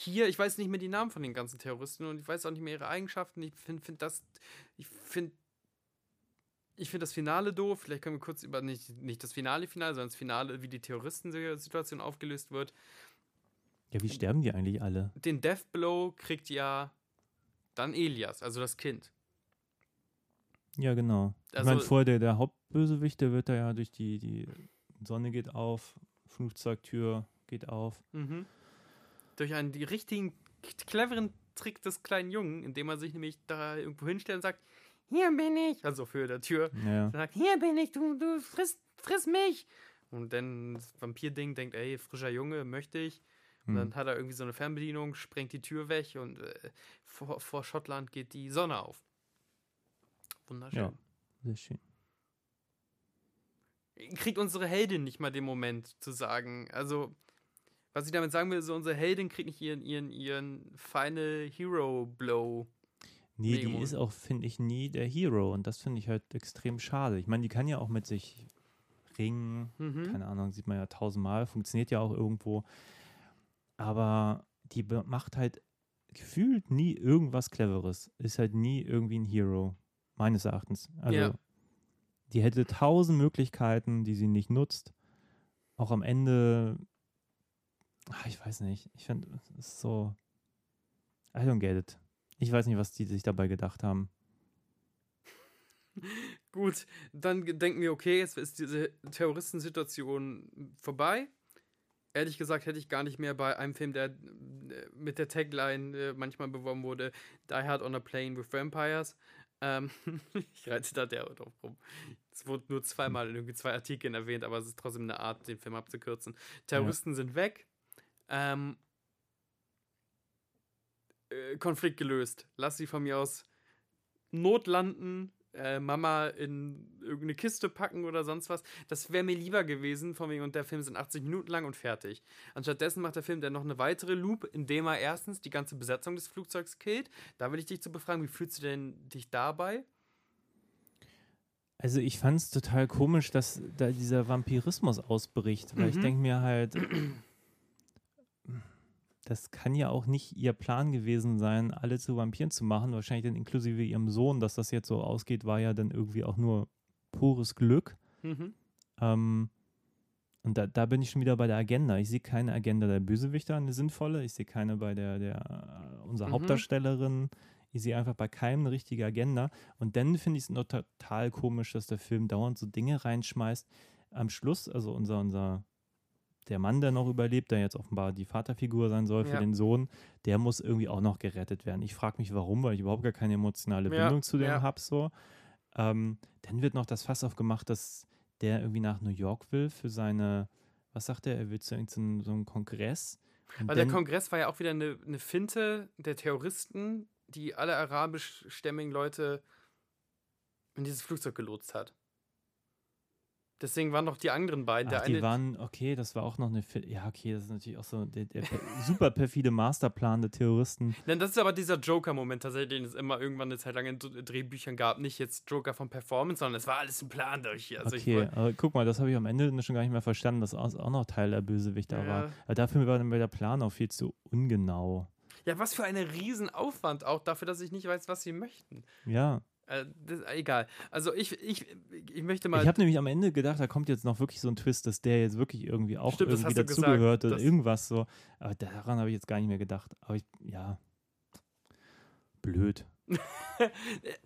hier, ich weiß nicht mehr die Namen von den ganzen Terroristen und ich weiß auch nicht mehr ihre Eigenschaften. Ich finde find das, ich finde ich finde das Finale doof. Vielleicht können wir kurz über nicht, nicht das Finale Finale, sondern das Finale, wie die Terroristen-Situation aufgelöst wird. Ja, wie sterben die eigentlich alle? Den Death Blow kriegt ja dann Elias, also das Kind. Ja, genau. ich Also- meine, vorher der, der Hauptbösewicht, der wird da ja durch die, die Sonne geht auf, Flugzeugtür geht auf. Mhm. Durch einen die richtigen cleveren Trick des kleinen Jungen, indem er sich nämlich da irgendwo hinstellt und sagt, hier bin ich, also für der Tür, Ja, sagt, hier bin ich, du, du friss, friss mich. Und dann das Vampir-Ding denkt, ey, frischer Junge, möchte ich. Und hm. dann hat er irgendwie so eine Fernbedienung, sprengt die Tür weg und äh, vor, vor Schottland geht die Sonne auf. Wunderschön. Ja. sehr schön. Kriegt unsere Heldin nicht mal den Moment zu sagen. Also, was ich damit sagen will, so unsere Heldin kriegt nicht ihren, ihren, ihren Final Hero Blow. Nee, die ist auch, finde ich, nie der Hero und das finde ich halt extrem schade. Ich meine, die kann ja auch mit sich ringen, Mhm. keine Ahnung, sieht man ja tausendmal, funktioniert ja auch irgendwo. Aber die macht halt gefühlt nie irgendwas Cleveres. Ist halt nie irgendwie ein Hero, meines Erachtens. Also, Ja. die hätte tausend Möglichkeiten, die sie nicht nutzt. Auch am Ende, ach, ich weiß nicht, ich finde, es ist so, I don't get it. Ich weiß nicht, was die sich dabei gedacht haben. Gut, dann denken wir, okay, jetzt ist diese Terroristensituation vorbei. Ehrlich gesagt hätte ich gar nicht mehr bei einem Film, der äh, mit der Tagline äh, manchmal beworben wurde, Die Hard on a Plane with Vampires. Ähm, ich reite da der drauf rum. Es wurde nur zweimal in irgendwie zwei Artikeln erwähnt, aber es ist trotzdem eine Art, den Film abzukürzen. Terroristen sind weg. Ähm, äh, Konflikt gelöst. Lass sie von mir aus notlanden, äh, Mama in irgendeine Kiste packen oder sonst was. Das wäre mir lieber gewesen, von wegen, und der Film sind 80 Minuten lang und fertig. Anstattdessen macht der Film dann noch eine weitere Loop, indem er erstens die ganze Besetzung des Flugzeugs killt. Da will ich dich zu befragen, wie fühlst du denn dich dabei? Also ich fand es total komisch, dass da dieser Vampirismus ausbricht, weil ich Mhm. denke mir halt, das kann ja auch nicht ihr Plan gewesen sein, alle zu Vampiren zu machen. Wahrscheinlich dann inklusive ihrem Sohn, dass das jetzt so ausgeht, war ja dann irgendwie auch nur pures Glück. Mhm. Ähm, und da, da bin ich schon wieder bei der Agenda. Ich sehe keine Agenda der Bösewichter, eine sinnvolle. Ich sehe keine bei der, der äh, unserer Mhm. Hauptdarstellerin. Ich sehe einfach bei keinem eine richtige Agenda. Und dann finde ich es noch total komisch, dass der Film dauernd so Dinge reinschmeißt. Am Schluss, also unser, unser, der Mann, der noch überlebt, der jetzt offenbar die Vaterfigur sein soll für Ja. den Sohn, der muss irgendwie auch noch gerettet werden. Ich frage mich, warum, weil ich überhaupt gar keine emotionale Ja, Bindung zu dem ja. habe. So. Ähm, dann wird noch das Fass aufgemacht, dass der irgendwie nach New York will für seine, was sagt er, er will zu irgendeinem so einem Kongress. Und Weil der Kongress war ja auch wieder eine, eine Finte der Terroristen, die alle arabischstämmigen Leute in dieses Flugzeug gelotst hat. Deswegen waren noch die anderen beiden. Ach, der die eine, waren, okay, das war auch noch eine, ja, okay, das ist natürlich auch so der, der per- super perfide Masterplan der Terroristen. Nein, das ist aber dieser Joker-Moment tatsächlich, den es immer irgendwann eine Zeit lang in Drehbüchern gab. Nicht jetzt Joker von Performance, sondern es war alles ein Plan durch hier. Also ich okay, aber guck mal, das habe ich am Ende schon gar nicht mehr verstanden, dass auch auch noch Teil der Bösewichter Ja. war. Aber dafür war dann der Plan auch viel zu ungenau. ja, was für ein Riesenaufwand auch dafür, dass ich nicht weiß, was sie möchten. Ja, Äh, das, egal. Also ich, ich, ich möchte mal. ich habe nämlich am Ende gedacht, da kommt jetzt noch wirklich so ein Twist, dass der jetzt wirklich irgendwie auch Stimmt, irgendwie dazugehört oder irgendwas so. Aber daran habe ich jetzt gar nicht mehr gedacht. Aber ich, ja, blöd.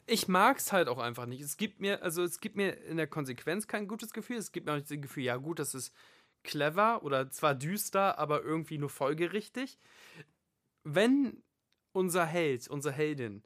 ich mag es halt auch einfach nicht. Es gibt mir, also es gibt mir in der Konsequenz kein gutes Gefühl. Es gibt mir auch nicht das Gefühl, ja gut, das ist clever oder zwar düster, aber irgendwie nur folgerichtig. Wenn unser Held, unsere Heldin,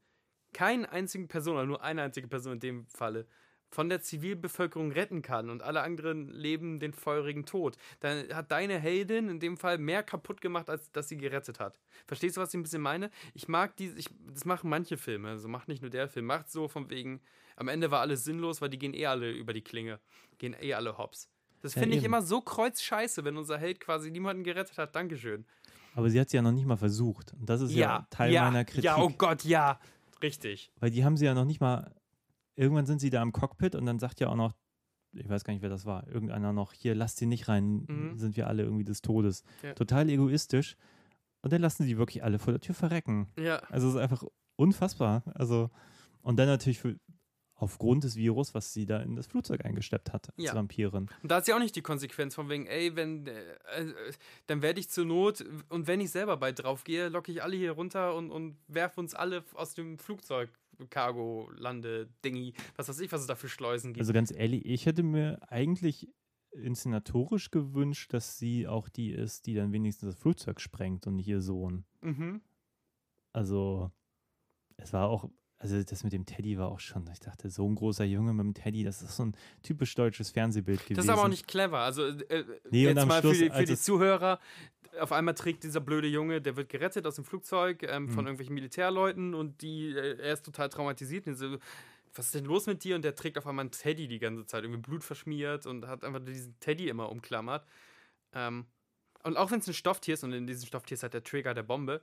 keine einzige Person oder nur eine einzige Person in dem Falle von der Zivilbevölkerung retten kann und alle anderen leben den feurigen Tod, dann hat deine Heldin in dem Fall mehr kaputt gemacht, als dass sie gerettet hat. Verstehst du, was ich ein bisschen meine? Ich mag diese, ich, das machen manche Filme, also macht nicht nur der Film, macht so von wegen, am Ende war alles sinnlos, weil die gehen eh alle über die Klinge, gehen eh alle hops. Das Ja, finde ich eben. immer so kreuzscheiße, wenn unser Held quasi niemanden gerettet hat. Dankeschön. Aber sie hat es ja noch nicht mal versucht. Und das ist ja, Teil ja, meiner Kritik. Ja, oh Gott, ja. Richtig. Weil die haben sie ja noch nicht mal. Irgendwann sind sie da im Cockpit und dann sagt ja auch noch, ich weiß gar nicht, wer das war, irgendeiner noch, hier, lasst sie nicht rein, Mhm. sind wir alle irgendwie des Todes. Ja. Total egoistisch. Und dann lassen sie wirklich alle vor der Tür verrecken. Ja. Also es ist einfach unfassbar. Also, und dann natürlich für, aufgrund des Virus, was sie da in das Flugzeug eingesteppt hat als Ja. Vampirin. Und da ist ja auch nicht die Konsequenz von wegen, ey, wenn, äh, äh, dann werde ich zur Not, und wenn ich selber bei drauf gehe, locke ich alle hier runter und, und werfe uns alle aus dem Flugzeug, Cargo, Lande, Dingi, was weiß ich, was es da für Schleusen gibt. Also ganz ehrlich, ich hätte mir eigentlich inszenatorisch gewünscht, dass sie auch die ist, die dann wenigstens das Flugzeug sprengt und nicht ihr Sohn. mhm. Also, es war auch, also das mit dem Teddy war auch schon, ich dachte, so ein großer Junge mit dem Teddy, das ist so ein typisch deutsches Fernsehbild gewesen. Das ist aber auch nicht clever. Also, äh, Nee, und jetzt mal Schluss, für die, für als die Zuhörer, auf einmal trägt dieser blöde Junge, der wird gerettet aus dem Flugzeug ähm, von Mhm. irgendwelchen Militärleuten und die, äh, er ist total traumatisiert. Und so, was ist denn los mit dir? Und der trägt auf einmal einen Teddy die ganze Zeit, irgendwie Blut verschmiert und hat einfach diesen Teddy immer umklammert. Ähm, und auch wenn es ein Stofftier ist und in diesem Stofftier ist halt der Trigger der Bombe,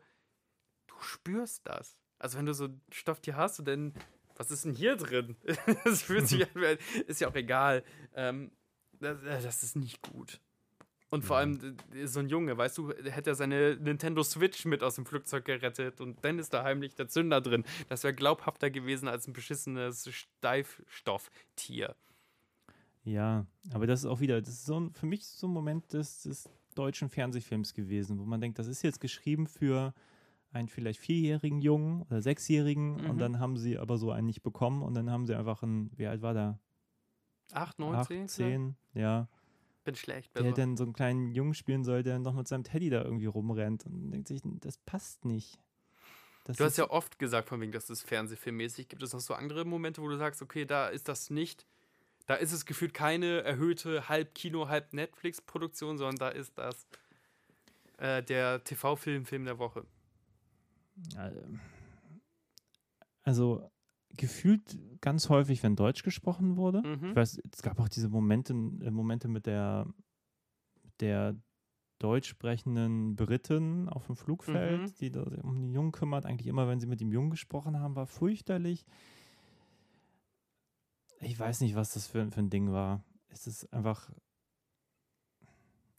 du spürst das. Also wenn du so ein Stofftier hast und dann, was ist denn hier drin? das fühlt sich an, ist ja auch egal. Ähm, das, äh, das ist nicht gut. Und vor allem äh, so ein Junge, weißt du, hätte er seine Nintendo Switch mit aus dem Flugzeug gerettet und dann ist da heimlich der Zünder drin. Das wäre glaubhafter gewesen als ein beschissenes Steifstofftier. Ja, aber das ist auch wieder, das ist so ein, für mich so ein Moment des, des deutschen Fernsehfilms gewesen, wo man denkt, das ist jetzt geschrieben für einen vielleicht vierjährigen Jungen oder sechsjährigen Mhm. und dann haben sie aber so einen nicht bekommen und dann haben sie einfach einen, wie alt war der? 8, 9, Acht, 10? zehn, ja. Bin schlecht. Der Also. dann so einen kleinen Jungen spielen soll, der noch mit seinem Teddy da irgendwie rumrennt und denkt sich, das passt nicht. Das Du hast ja oft gesagt, von wegen, dass es Fernsehfilmmäßig gibt. Es noch so andere Momente, wo du sagst, okay, da ist das nicht, da ist es gefühlt keine erhöhte halb Kino, halb Netflix-Produktion, sondern da ist das äh, der TV-Film, Film der Woche. Also gefühlt ganz häufig, wenn Deutsch gesprochen wurde. Mhm. Ich weiß, es gab auch diese Momente, äh, Momente mit der, der deutsch sprechenden Britin auf dem Flugfeld, Mhm. die da sich um den Jungen kümmert. Eigentlich immer, wenn sie mit dem Jungen gesprochen haben, war fürchterlich. Ich weiß nicht, was das für, für ein Ding war. Es ist einfach.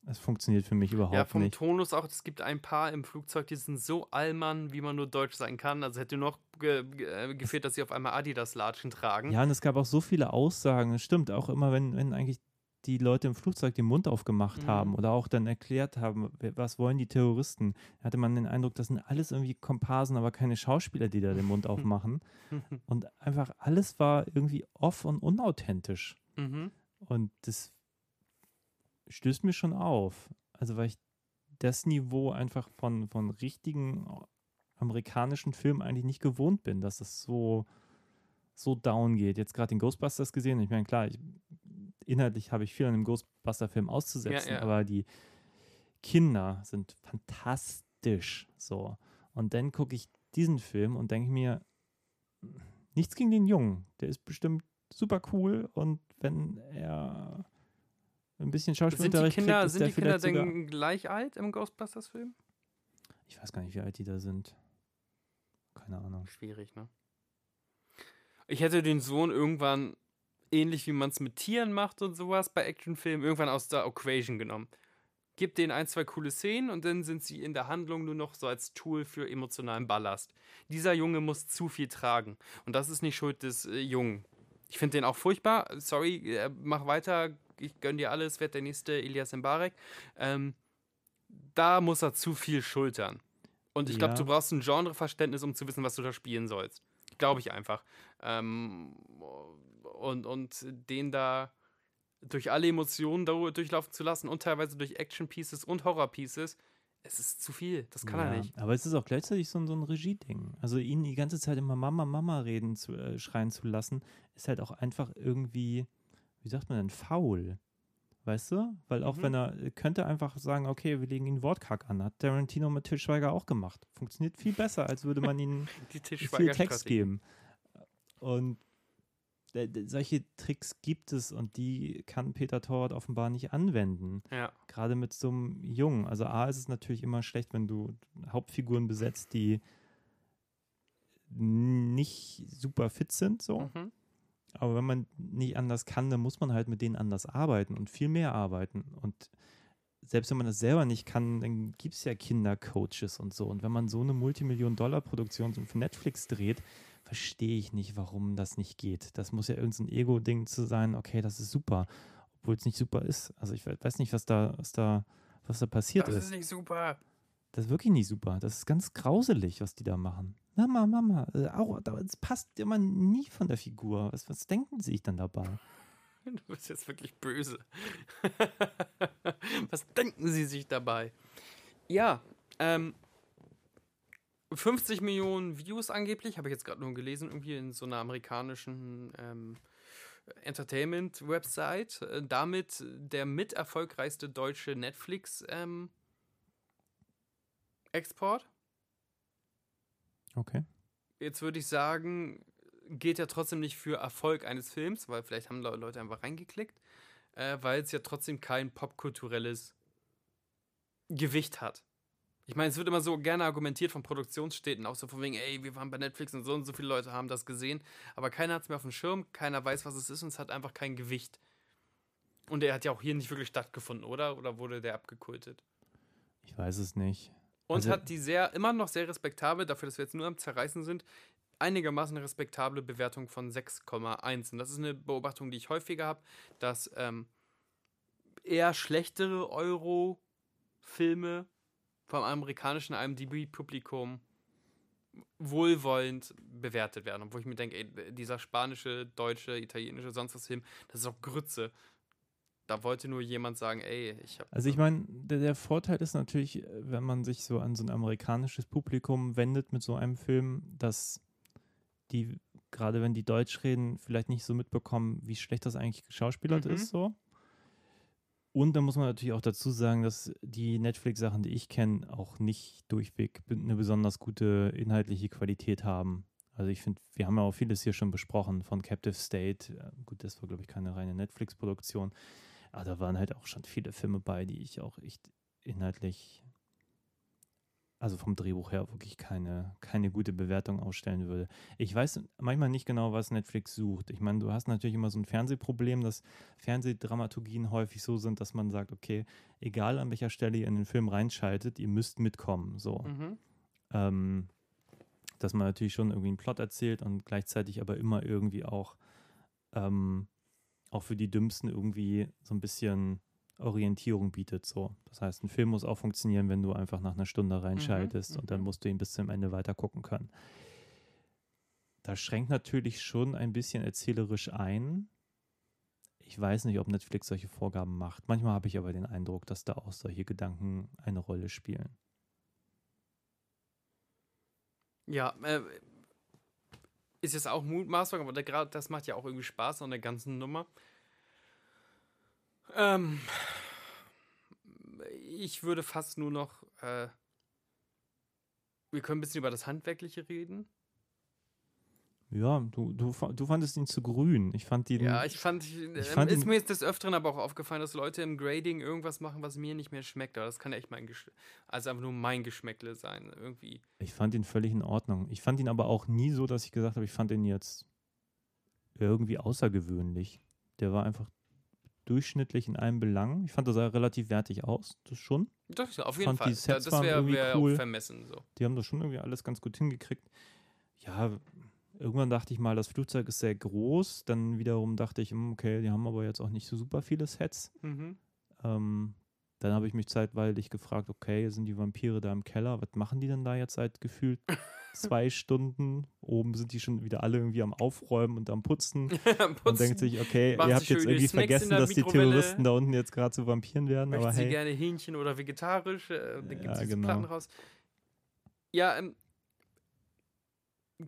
Es funktioniert für mich überhaupt Ja, vom nicht. Tonus auch, es gibt ein paar im Flugzeug, die sind so allmann, wie man nur deutsch sein kann. Also hätte noch ge ge äh, gefehlt, dass sie auf einmal Adidas-Latschen tragen. Ja, und es gab auch so viele Aussagen. Es stimmt, auch immer, wenn, wenn eigentlich die Leute im Flugzeug den Mund aufgemacht Mhm. haben oder auch dann erklärt haben, was wollen die Terroristen, hatte man den Eindruck, das sind alles irgendwie Komparsen, aber keine Schauspieler, die da den Mund aufmachen. Und einfach alles war irgendwie off und unauthentisch. mhm. Und das stößt mir schon auf. Also, weil ich das Niveau einfach von, von richtigen amerikanischen Filmen eigentlich nicht gewohnt bin, dass es so, so down geht. Jetzt gerade den Ghostbusters gesehen. Ich meine, klar, ich, inhaltlich habe ich viel an dem Ghostbuster-Film auszusetzen, Ja, ja. aber die Kinder sind fantastisch. So. Und dann gucke ich diesen Film und denke mir, nichts gegen den Jungen. Der ist bestimmt super cool und wenn er ein bisschen Sind die Schauspielunterricht Kinder, kriegt, sind die Kinder denn gleich alt im Ghostbusters-Film? Ich weiß gar nicht, wie alt die da sind. Keine Ahnung. Schwierig, ne? Ich hätte den Sohn irgendwann, ähnlich wie man es mit Tieren macht und sowas bei Actionfilmen, irgendwann aus der Equation genommen. Gib denen ein, zwei coole Szenen und dann sind sie in der Handlung nur noch so als Tool für emotionalen Ballast. Dieser Junge muss zu viel tragen. Und das ist nicht Schuld des äh, Jungen. Ich finde den auch furchtbar. Sorry, äh, mach weiter. Ich gönn dir alles, werd der nächste Elias Mbarek. Ähm, da muss er zu viel schultern. Und ich glaube, Ja. du brauchst ein Genreverständnis, um zu wissen, was du da spielen sollst. Glaube ich einfach. Ähm, und, und den da durch alle Emotionen durchlaufen zu lassen und teilweise durch Action-Pieces und Horror-Pieces, es ist zu viel. Das kann ja, er nicht. Aber es ist auch gleichzeitig so, ein- so ein Regieding. Also ihn die ganze Zeit immer Mama, Mama reden zu, äh, schreien zu lassen, ist halt auch einfach irgendwie, wie sagt man denn, faul. Weißt du? Weil auch Mhm. wenn er, könnte einfach sagen, okay, wir legen ihn Wortkack an. Hat Tarantino mit Til Schweiger auch gemacht. Funktioniert viel besser, als würde man ihn Die viel Text geben. Und äh, solche Tricks gibt es und die kann Peter Torwart offenbar nicht anwenden. Ja. Gerade mit so einem Jungen. Also A ist es natürlich immer schlecht, wenn du Hauptfiguren besetzt, die nicht super fit sind, so. Mhm. Aber wenn man nicht anders kann, dann muss man halt mit denen anders arbeiten und viel mehr arbeiten. Und selbst wenn man das selber nicht kann, dann gibt es ja Kindercoaches und so. Und wenn man so eine Multimillion-Dollar-Produktion so für Netflix dreht, verstehe ich nicht, warum das nicht geht. Das muss ja irgendein Ego-Ding zu sein, okay, das ist super, obwohl es nicht super ist. Also ich weiß nicht, was da, was da, was da passiert Das ist. ist nicht super. Das ist wirklich nicht super. Das ist ganz grauselig, was die da machen. Mama, Mama, äh, auch, es passt immer nie von der Figur. Was, was denken sie sich dann dabei? Du bist jetzt wirklich böse. Was denken Sie sich dabei? Ja, ähm, 50 Millionen Views angeblich, habe ich jetzt gerade nur gelesen, irgendwie in so einer amerikanischen ähm, Entertainment-Website. Äh, damit der mit erfolgreichste deutsche Netflix-Export. Okay. Jetzt würde ich sagen, geht ja trotzdem nicht für Erfolg eines Films, weil vielleicht haben Le- Leute einfach reingeklickt, äh, weil es ja trotzdem kein popkulturelles Gewicht hat. Ich meine, es wird immer so gerne argumentiert von Produktionsstädten, auch so von wegen, ey, wir waren bei Netflix und so und so viele Leute haben das gesehen, aber keiner hat es mehr auf dem Schirm, keiner weiß, was es ist und es hat einfach kein Gewicht. Und er hat ja auch hier nicht wirklich stattgefunden, oder? Oder wurde der abgekultet? Ich weiß es nicht. Und Also- hat die sehr, immer noch sehr respektabel, dafür, dass wir jetzt nur am Zerreißen sind, einigermaßen respektable Bewertung von 6,1. Und das ist eine Beobachtung, die ich häufiger habe, dass ähm, eher schlechtere Euro-Filme vom amerikanischen IMDb-Publikum wohlwollend bewertet werden. Wo ich mir denke, ey, dieser spanische, deutsche, italienische, sonst was Film, das ist auch Grütze. Da wollte nur jemand sagen, ey, ich habe. Also ich meine, der, der Vorteil ist natürlich, äh, wenn man sich so an so ein amerikanisches Publikum wendet mit so einem Film, dass die, gerade wenn die Deutsch reden, vielleicht nicht so mitbekommen, wie schlecht das eigentlich geschauspielert Mhm. ist so. Und dann muss man natürlich auch dazu sagen, dass die Netflix-Sachen, die ich kenne, auch nicht durchweg eine besonders gute inhaltliche Qualität haben. Also ich finde, wir haben ja auch vieles hier schon besprochen von Captive State. Äh, Gut, das war, glaube ich, keine reine Netflix-Produktion. Aber da waren halt auch schon viele Filme bei, die ich auch echt inhaltlich, also vom Drehbuch her wirklich keine, keine gute Bewertung ausstellen würde. Ich weiß manchmal nicht genau, was Netflix sucht. Ich meine, du hast natürlich immer so ein Fernsehproblem, dass Fernsehdramaturgien häufig so sind, dass man sagt, okay, egal an welcher Stelle ihr in den Film reinschaltet, ihr müsst mitkommen. So. Mhm. Ähm, dass man natürlich schon irgendwie einen Plot erzählt und gleichzeitig aber immer irgendwie auch, ähm, auch für die Dümmsten irgendwie so ein bisschen Orientierung bietet. So. Das heißt, ein Film muss auch funktionieren, wenn du einfach nach einer Stunde reinschaltest und dann mhm. musst du ihn bis zum Ende weiter gucken können. Das schränkt natürlich schon ein bisschen erzählerisch ein. Ich weiß nicht, ob Netflix solche Vorgaben macht. Manchmal habe ich aber den Eindruck, dass da auch solche Gedanken eine Rolle spielen. Ja, äh, ist jetzt auch Mutmaßung, aber gerade das macht ja auch irgendwie Spaß an der ganzen Nummer. Ähm, ich würde fast nur noch. Äh, wir können ein bisschen über das Handwerkliche reden. Ja, du, du, du fandest ihn zu grün. Ich fand ihn. Ja, ich fand, ich, ähm, fand ist ihn- mir jetzt des Öfteren aber auch aufgefallen, dass Leute im Grading irgendwas machen, was mir nicht mehr schmeckt. Aber das kann ja echt mein Gesch also einfach nur mein Geschmäckle sein. Irgendwie. Ich fand ihn völlig in Ordnung. Ich fand ihn aber auch nie so, dass ich gesagt habe, ich fand ihn jetzt irgendwie außergewöhnlich. Der war einfach durchschnittlich in allen Belangen. Ich fand, er sah relativ wertig aus. Das schon. Das, auf jeden Fand Fall. die Sets das wäre wär cool. auch vermessen. So. Die haben das schon irgendwie alles ganz gut hingekriegt. Ja, irgendwann dachte ich mal, das Flugzeug ist sehr groß. Dann wiederum dachte ich, hm, okay, die haben aber jetzt auch nicht so super viele Sets. Mhm. Ähm, dann habe ich mich zeitweilig gefragt, okay, sind die Vampire da im Keller? Was machen die denn da jetzt seit gefühlt zwei Stunden? Oben sind die schon wieder alle irgendwie am Aufräumen und am Putzen. Man Putzen. denkt sich, okay, Macht ihr habt jetzt irgendwie Snacks vergessen, dass die. Terroristen da unten jetzt gerade zu Vampiren werden. Möchten aber Sie hey, gerne Hähnchen oder vegetarisch? Äh, da gibt Ja, es diese genau. Platten raus. Ja, ähm,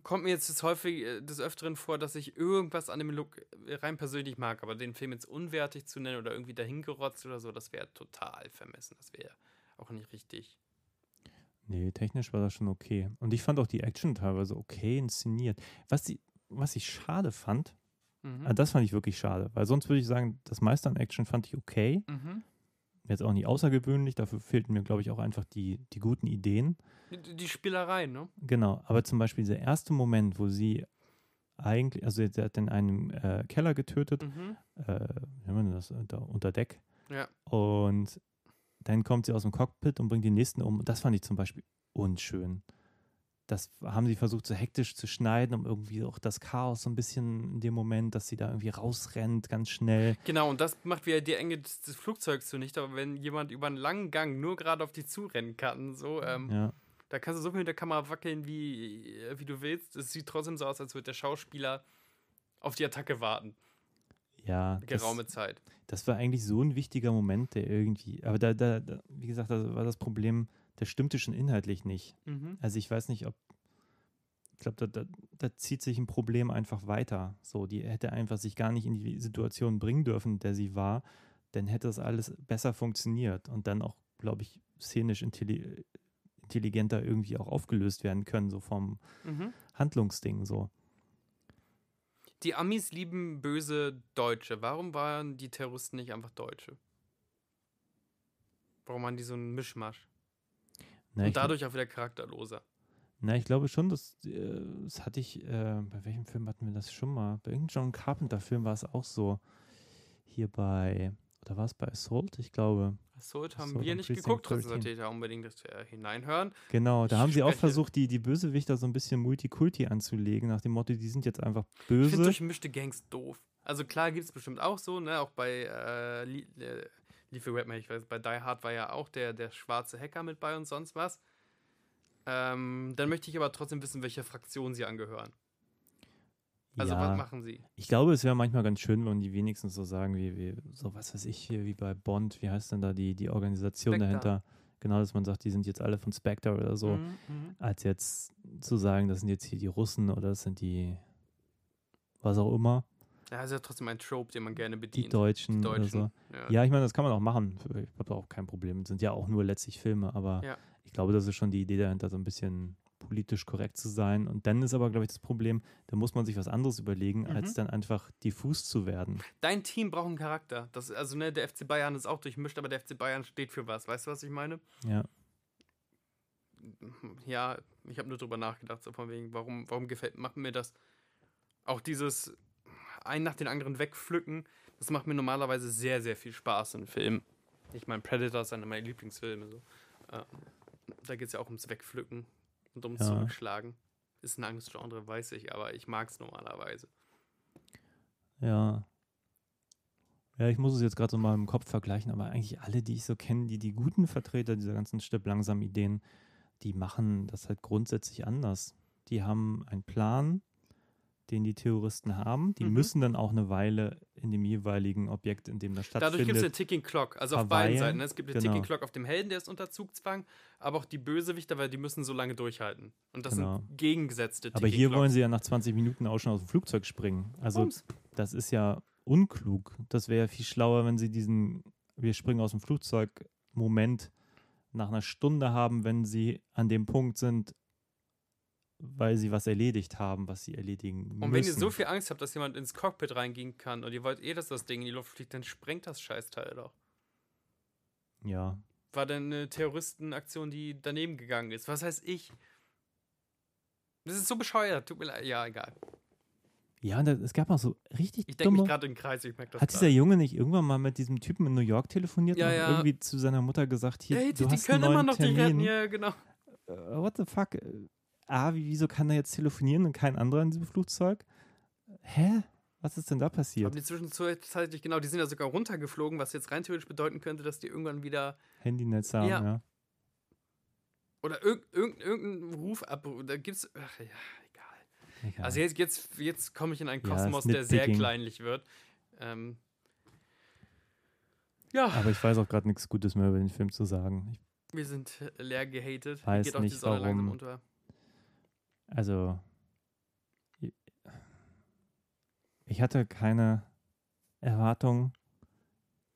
kommt mir jetzt das häufig äh, des Öfteren vor, dass ich irgendwas an dem Look äh, rein persönlich mag, aber den Film jetzt unwertig zu nennen oder irgendwie dahingerotzt oder so, das wäre total vermessen. Das wäre auch nicht richtig. Nee, technisch war das schon okay. Und ich fand auch die Action teilweise okay inszeniert. Was, die, was ich schade fand, Mhm. ah, das fand ich wirklich schade, weil sonst würde ich sagen, das meiste an Action fand ich okay. Mhm. Jetzt auch nicht außergewöhnlich, dafür fehlten mir, glaube ich, auch einfach die, die guten Ideen. Die, Spielerei, ne? Genau, aber zum Beispiel dieser erste Moment, wo sie eigentlich, also sie hat in einem äh, Keller getötet, Mhm. äh, wie nennt man das, unter, unter Deck. Ja. Und dann kommt sie aus dem Cockpit und bringt die nächsten um. Das fand ich zum Beispiel unschön. Das haben sie versucht, so hektisch zu schneiden, um irgendwie auch das Chaos so ein bisschen in dem Moment, dass sie da irgendwie rausrennt, ganz schnell. Genau, und das macht wieder die Enge des, Flugzeugs zunichte. Aber wenn jemand über einen langen Gang nur gerade auf die zurennen kann, so, ähm, Ja. da kannst du so viel mit der Kamera wackeln, wie, wie du willst. Es sieht trotzdem so aus, als würde der Schauspieler auf die Attacke warten. Ja, das, Geraume Zeit. das war eigentlich so ein wichtiger Moment, der irgendwie, aber da, da, da wie gesagt, da war das Problem, der stimmte schon inhaltlich nicht. Mhm. Also ich weiß nicht, ob, ich glaube, da, da, da zieht sich ein Problem einfach weiter. So, die hätte einfach sich gar nicht in die Situation bringen dürfen, in der sie war, dann hätte das alles besser funktioniert und dann auch, glaube ich, szenisch intelli intelligenter irgendwie auch aufgelöst werden können, so vom Mhm. Handlungsding so. Die Amis lieben böse Deutsche. Warum waren die Terroristen nicht einfach Deutsche? Warum waren die so ein Mischmasch? Na, ich Und glaub- dadurch auch wieder charakterloser. Na, ich glaube schon, dass, äh, das hatte ich, äh, bei welchem Film hatten wir das schon mal? Bei irgendeinem John Carpenter-Film war es auch so. Hier bei, oder war es bei Assault? Ich glaube. Assault haben Assault wir nicht geguckt, trotzdem 13. sollte ich da unbedingt das äh, hineinhören. Genau, da Ich haben sie auch versucht, die, die Bösewichter so ein bisschen Multikulti anzulegen, nach dem Motto, die sind jetzt einfach Ich finde böse. durchmischte Gangs doof. Also klar gibt es bestimmt auch so, ne? Auch bei äh, äh, Leafy Redman, ich weiß, bei Die Hard war ja auch der, der schwarze Hacker mit bei und sonst was. Ähm, dann möchte ich aber trotzdem wissen, welcher Fraktion sie angehören. Also ja, was machen sie? ich glaube, es wäre manchmal ganz schön, wenn die wenigstens so sagen, wie, wie, so was weiß ich hier, wie bei Bond, wie heißt denn da die, die Organisation Spectre. dahinter? Genau, dass man sagt, die sind jetzt alle von Spectre oder so. Mhm, mhm. als jetzt zu sagen, das sind jetzt hier die Russen oder das sind die, was auch immer, Ja, ist ja trotzdem ein Trope, den man gerne die bedient. Deutschen, Die oder so. Deutschen. Ja, ich meine, das kann man auch machen. Ich habe da auch kein Problem. Sind ja auch nur letztlich Filme, aber Ja. ich glaube, das ist schon die Idee dahinter, so ein bisschen politisch korrekt zu sein. Und dann ist aber, glaube ich, das Problem, da muss man sich was anderes überlegen, Mhm. als dann einfach diffus zu werden. Dein Team braucht einen Charakter. Das, also, ne, der FC Bayern ist auch durchmischt, aber der FC Bayern steht für was. Weißt du, was ich meine? Ja, Ja, ich habe nur drüber nachgedacht, so von wegen, warum, warum gefällt macht mir das? Auch dieses einen nach den anderen wegpflücken, das macht mir normalerweise sehr, sehr viel Spaß in Filmen. Ich meine, Predator ist einer meiner Lieblingsfilme. So. Ähm, da geht es ja auch ums Wegpflücken und ums Ja. Zurückschlagen. Ist ein Angstgenre, weiß ich, aber ich mag es normalerweise. ja. Ja, ich muss es jetzt gerade so mal im Kopf vergleichen, aber eigentlich alle, die ich so kenne, die die guten Vertreter dieser ganzen Stipp langsam Ideen, die machen das halt grundsätzlich anders. Die haben einen Plan, den die Terroristen haben. Die Mhm. müssen dann auch eine Weile in dem jeweiligen Objekt, in dem das Dadurch gibt es eine stattfindet. Ticking Clock, also auf verweilen. beiden Seiten. ne? Es gibt eine Genau. Ticking Clock auf dem Helden, der ist unter Zugzwang, aber auch die Bösewichter, weil die müssen so lange durchhalten. Und das Genau. sind gegengesetzte Aber hier wollen sie ja nach 20 Minuten auch schon aus dem Flugzeug springen. Also Bums. das ist ja unklug. Das wäre ja viel schlauer, wenn sie diesen Wir springen aus dem Flugzeug Moment nach einer Stunde haben, wenn sie an dem Punkt sind, weil sie was erledigt haben, was sie erledigen müssen. Und wenn ihr so viel Angst habt, dass jemand ins Cockpit reingehen kann und ihr wollt eh, dass das Ding in die Luft fliegt, dann sprengt das Scheißteil doch. Ja, War denn eine Terroristenaktion, die daneben gegangen ist? Was heißt ich? Das ist so bescheuert. Tut mir leid. Ja, egal. ja, und es gab auch so richtig Ich denke mich gerade in den Kreis. Ich merke das Hat dieser. Junge nicht irgendwann mal mit diesem Typen in New York telefoniert Ja, und ja. irgendwie zu seiner Mutter gesagt, hier, Hey, du die, die hast können einen immer neuen noch die Termin. retten. Ja, genau. äh, what the fuck? A, wie- wieso kann er jetzt telefonieren und kein anderer in diesem Flugzeug? Hä? Was ist denn da passiert? Aber die zwischenzeitlich, genau, die sind ja sogar runtergeflogen, was jetzt rein theoretisch bedeuten könnte, dass die irgendwann wieder. Handynetz haben, Ja. ja. Oder irg irgendein, irgendein Ruf ab. Da gibt's. Ach ja, egal. Egal. Also jetzt, jetzt, jetzt komme ich in einen Ja, Kosmos, der sehr kleinlich wird. Ähm, ja, Aber ich weiß auch gerade nichts Gutes mehr über den Film zu sagen. Ich, wir sind leer gehatet. Weiß Geht auch die nicht, Sonne langsam warum. unter. Also, ich- hatte keine Erwartungen.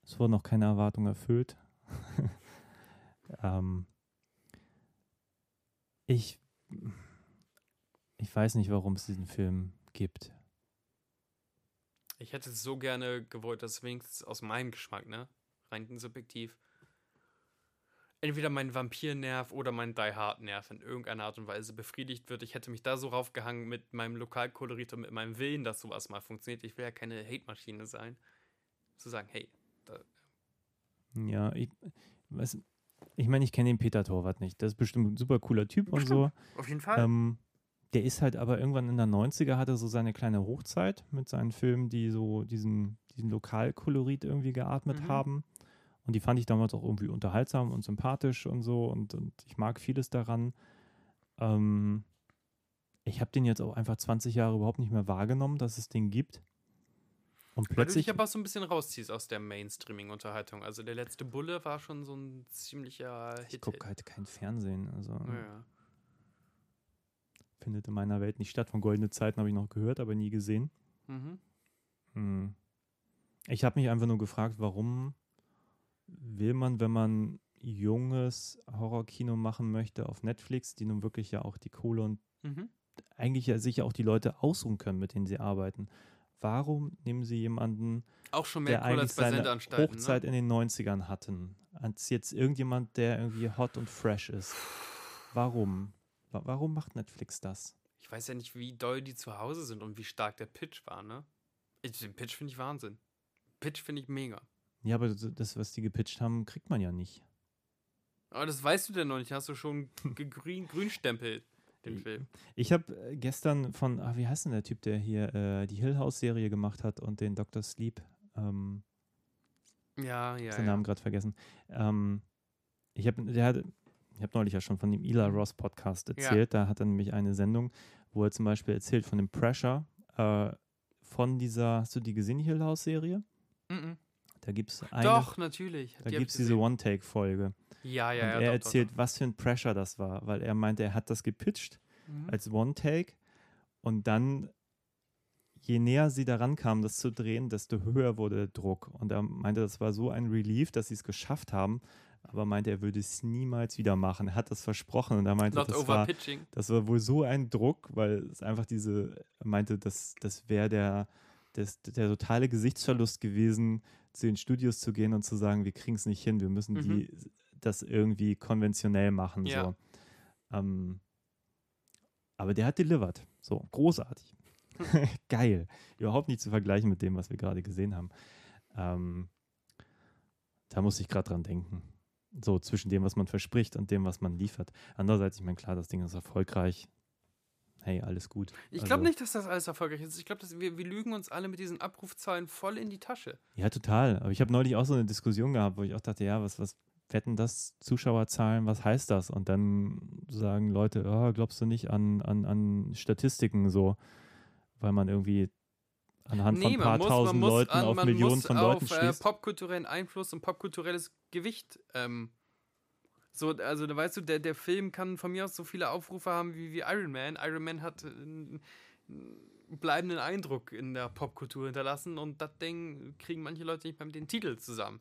Es wurden auch keine Erwartungen erfüllt. ähm, ich, ich weiß nicht, warum es diesen Film gibt. Ich hätte so gerne gewollt, dass wenigstens aus meinem Geschmack, ne? Rein subjektiv. Entweder mein Vampirnerv oder mein Die Hard-Nerv in irgendeiner Art und Weise befriedigt wird. Ich hätte mich da so raufgehangen mit meinem Lokalkolorit und mit meinem Willen, dass sowas mal funktioniert. Ich will ja keine Hate-Maschine sein. Zu sagen, hey, da, Ja, ich, weiß, ich meine, ich kenne den Peter Torwart nicht. Das ist bestimmt ein super cooler Typ und so. Auf jeden Fall. Ähm, der ist halt aber irgendwann in der 90er hatte so seine kleine Hochzeit mit seinen Filmen, die so diesen, diesen Lokalkolorit irgendwie geatmet Mhm. haben. Und die fand ich damals auch irgendwie unterhaltsam und sympathisch und so. Und, und ich mag vieles daran. Ähm, ich habe den jetzt auch einfach 20 Jahre überhaupt nicht mehr wahrgenommen, dass es den gibt. Und Weil du plötzlich. dich aber auch so ein bisschen rausziehst aus der Mainstreaming-Unterhaltung. Also der letzte Bulle war schon so ein ziemlicher Ich Hit. gucke halt kein Fernsehen. Also Ja. findet in meiner Welt nicht statt. Von Goldene Zeiten habe ich noch gehört, aber nie gesehen. Mhm. Hm. Ich habe mich einfach nur gefragt, warum will man, wenn man junges Horrorkino machen möchte auf Netflix, die nun wirklich ja auch die Kohle und Mhm. eigentlich ja sicher auch die Leute ausruhen können, mit denen sie arbeiten. Warum nehmen sie jemanden, Auch schon mehr der Kohle eigentlich seine Sendeanstalten. Hochzeit Ne? in den 90ern hatten, als jetzt irgendjemand, der irgendwie hot und fresh ist? Warum? Wa- Warum macht Netflix das? Ich weiß ja nicht, wie doll die zu Hause sind und wie stark der Pitch war, ne? Ich, den Pitch finde ich Wahnsinn. Pitch finde ich mega. Ja, aber das- was die gepitcht haben, kriegt man ja nicht. Aber das weißt du denn noch nicht. Hast du schon gegrün, grünstempelt, den Film. Ich habe äh, gestern von, ah, wie heißt denn der Typ, der hier äh, die Hill House-Serie gemacht hat und den Dr. Sleep, ähm, Ja, ja. ich den ja. Namen gerade vergessen. Ähm, ich habe habe neulich ja schon von dem Eli Ross Podcast erzählt. Da hat er nämlich eine Sendung, wo er zum Beispiel erzählt von dem Pressure äh, von dieser, hast du die gesehen, die Hill House-Serie? Mhm. Da gibt es eine, Doch, natürlich. da Die gibt es diese. One-Take-Folge. Ja, ja, und ja. er doch, erzählt, Doch, was für ein Pressure das war, weil er meinte, er hat das gepitcht. Mhm. als One-Take und dann, je näher sie daran kamen, das zu drehen, desto höher wurde der Druck. Und er meinte, das war so ein Relief, dass sie es geschafft haben, aber meinte, er würde es niemals wieder machen. Er hat das versprochen und er meinte, Not das war, das war wohl so ein Druck, weil es einfach diese, er meinte, das, das wäre der, das, der totale Gesichtsverlust gewesen, zu den Studios zu gehen und zu sagen, wir kriegen es nicht hin, wir müssen Mhm. die das irgendwie konventionell machen. Ja. So. Ähm, aber der hat delivered. So, großartig. Geil. Überhaupt nicht zu vergleichen mit dem, was wir gerade gesehen haben. Ähm, da muss ich gerade dran denken. So zwischen dem, was man verspricht und dem, was man liefert. Andererseits, ich meine, klar, das Ding ist erfolgreich. Hey, alles gut. Ich Also- glaube nicht, dass das alles erfolgreich ist. Ich glaube, wir, wir lügen uns alle mit diesen Abrufzahlen voll in die Tasche. Ja, total. Aber ich habe neulich auch so eine Diskussion gehabt, wo ich auch dachte, ja, was, was wetten das Zuschauerzahlen, was heißt das? Und dann sagen Leute, oh, glaubst du nicht an, an, an Statistiken so, weil man irgendwie anhand von ein paar tausend Leuten an- auf Millionen muss von Leuten auf äh, schließt. popkulturellen Einfluss und popkulturelles Gewicht. Ähm, so, also da weißt du, der, der Film kann von mir aus so viele Aufrufe haben wie, wie Iron Man. Iron Man hat äh, einen einen bleibenden Eindruck in der Popkultur hinterlassen und das Ding kriegen manche Leute nicht mal mit den Titel zusammen.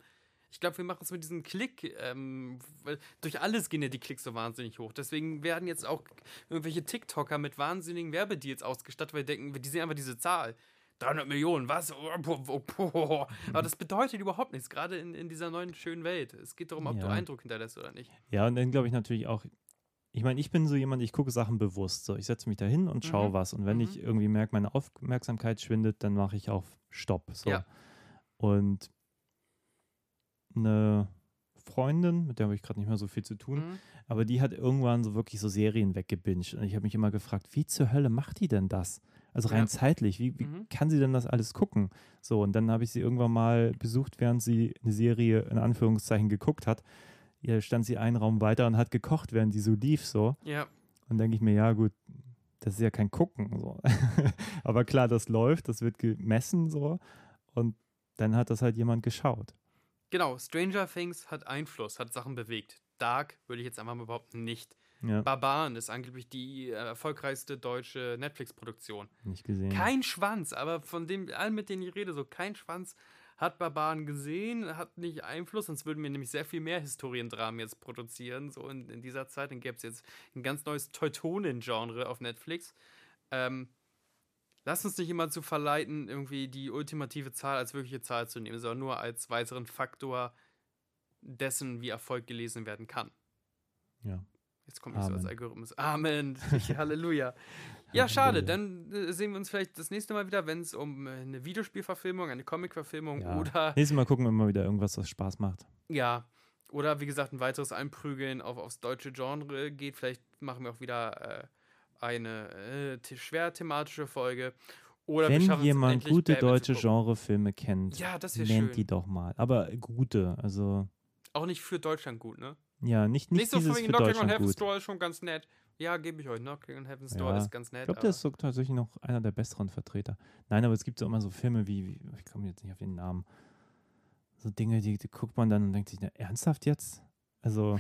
Ich glaube, wir machen es mit diesem Klick, ähm, weil durch alles gehen ja die Klicks so wahnsinnig hoch. Deswegen werden jetzt auch irgendwelche TikToker mit wahnsinnigen Werbedeals ausgestattet, weil die denken, die sehen einfach diese Zahl. 300 Millionen, was? Aber das bedeutet überhaupt nichts, gerade in, in dieser neuen schönen Welt. Es geht darum, ob du Ja. Eindruck hinterlässt oder nicht. Ja, und dann glaube ich natürlich auch, ich meine, ich bin so jemand, ich gucke Sachen bewusst. So, ich setze mich da hin und schaue Mhm. was. Und wenn Mhm. ich irgendwie merke, meine Aufmerksamkeit schwindet, dann mache ich auf Stopp. So. Ja. Und eine Freundin, mit der habe ich gerade nicht mehr so viel zu tun, Mhm. aber die hat irgendwann so wirklich so Serien weggebinged. Und ich habe mich immer gefragt, wie zur Hölle macht die denn das? Also rein Ja. zeitlich, wie, wie Mhm. kann sie denn das alles gucken? So, und dann habe ich sie irgendwann mal besucht, während sie eine Serie in Anführungszeichen geguckt hat. Ja, stand sie einen Raum weiter und hat gekocht, während die so lief, so. Ja, Und denke ich mir, ja gut, das ist ja kein Gucken. So. Aber klar, das läuft, das wird gemessen so. Und dann hat das halt jemand geschaut. genau. Stranger Things hat Einfluss, hat Sachen bewegt. Dark würde ich jetzt einfach mal behaupten, nicht. Ja, Barbaren ist angeblich die äh, erfolgreichste deutsche Netflix-Produktion. nicht gesehen. Kein Schwanz, aber von dem, allen, mit denen ich rede, so kein Schwanz hat Barbaren gesehen, hat nicht Einfluss, sonst würden wir nämlich sehr viel mehr Historiendramen jetzt produzieren, so in, in dieser Zeit. Dann gäbe es jetzt ein ganz neues Teutonen-Genre auf Netflix. Ähm, lasst uns nicht immer zu verleiten, irgendwie die ultimative Zahl als wirkliche Zahl zu nehmen, sondern nur als weiteren Faktor dessen, wie Erfolg gelesen werden kann. Ja. Jetzt kommt nicht so als Amen. Algorithmus. Amen. Halleluja. Ja, schade. Dann äh, sehen wir uns vielleicht das nächste Mal wieder, wenn es um äh, eine Videospielverfilmung, eine Comic-Verfilmung Ja. oder Nächstes Mal gucken wir mal wieder irgendwas, was Spaß macht. ja, Oder wie gesagt, ein weiteres Einprügeln auf, aufs deutsche Genre geht. Vielleicht machen wir auch wieder äh, eine äh, schwer thematische Folge. Oder Wenn jemand gute deutsche. Genrefilme kennt, Ja, nennt schön. die doch mal. Aber gute, also Auch nicht für Deutschland gut, ne? Ja, nicht, nicht, Nicht, so von wegen Knocking on Heaven's. Door ist schon ganz nett. Ja, gebe ich euch. Knocking on Heaven's Door Ja, ist ganz nett. Ich glaube, der ist so tatsächlich noch einer der besseren Vertreter. Nein, aber es gibt so immer so Filme wie, wie ich komme jetzt nicht auf den Namen, so Dinge, die, die guckt man dann und denkt sich, na, ernsthaft jetzt? Also,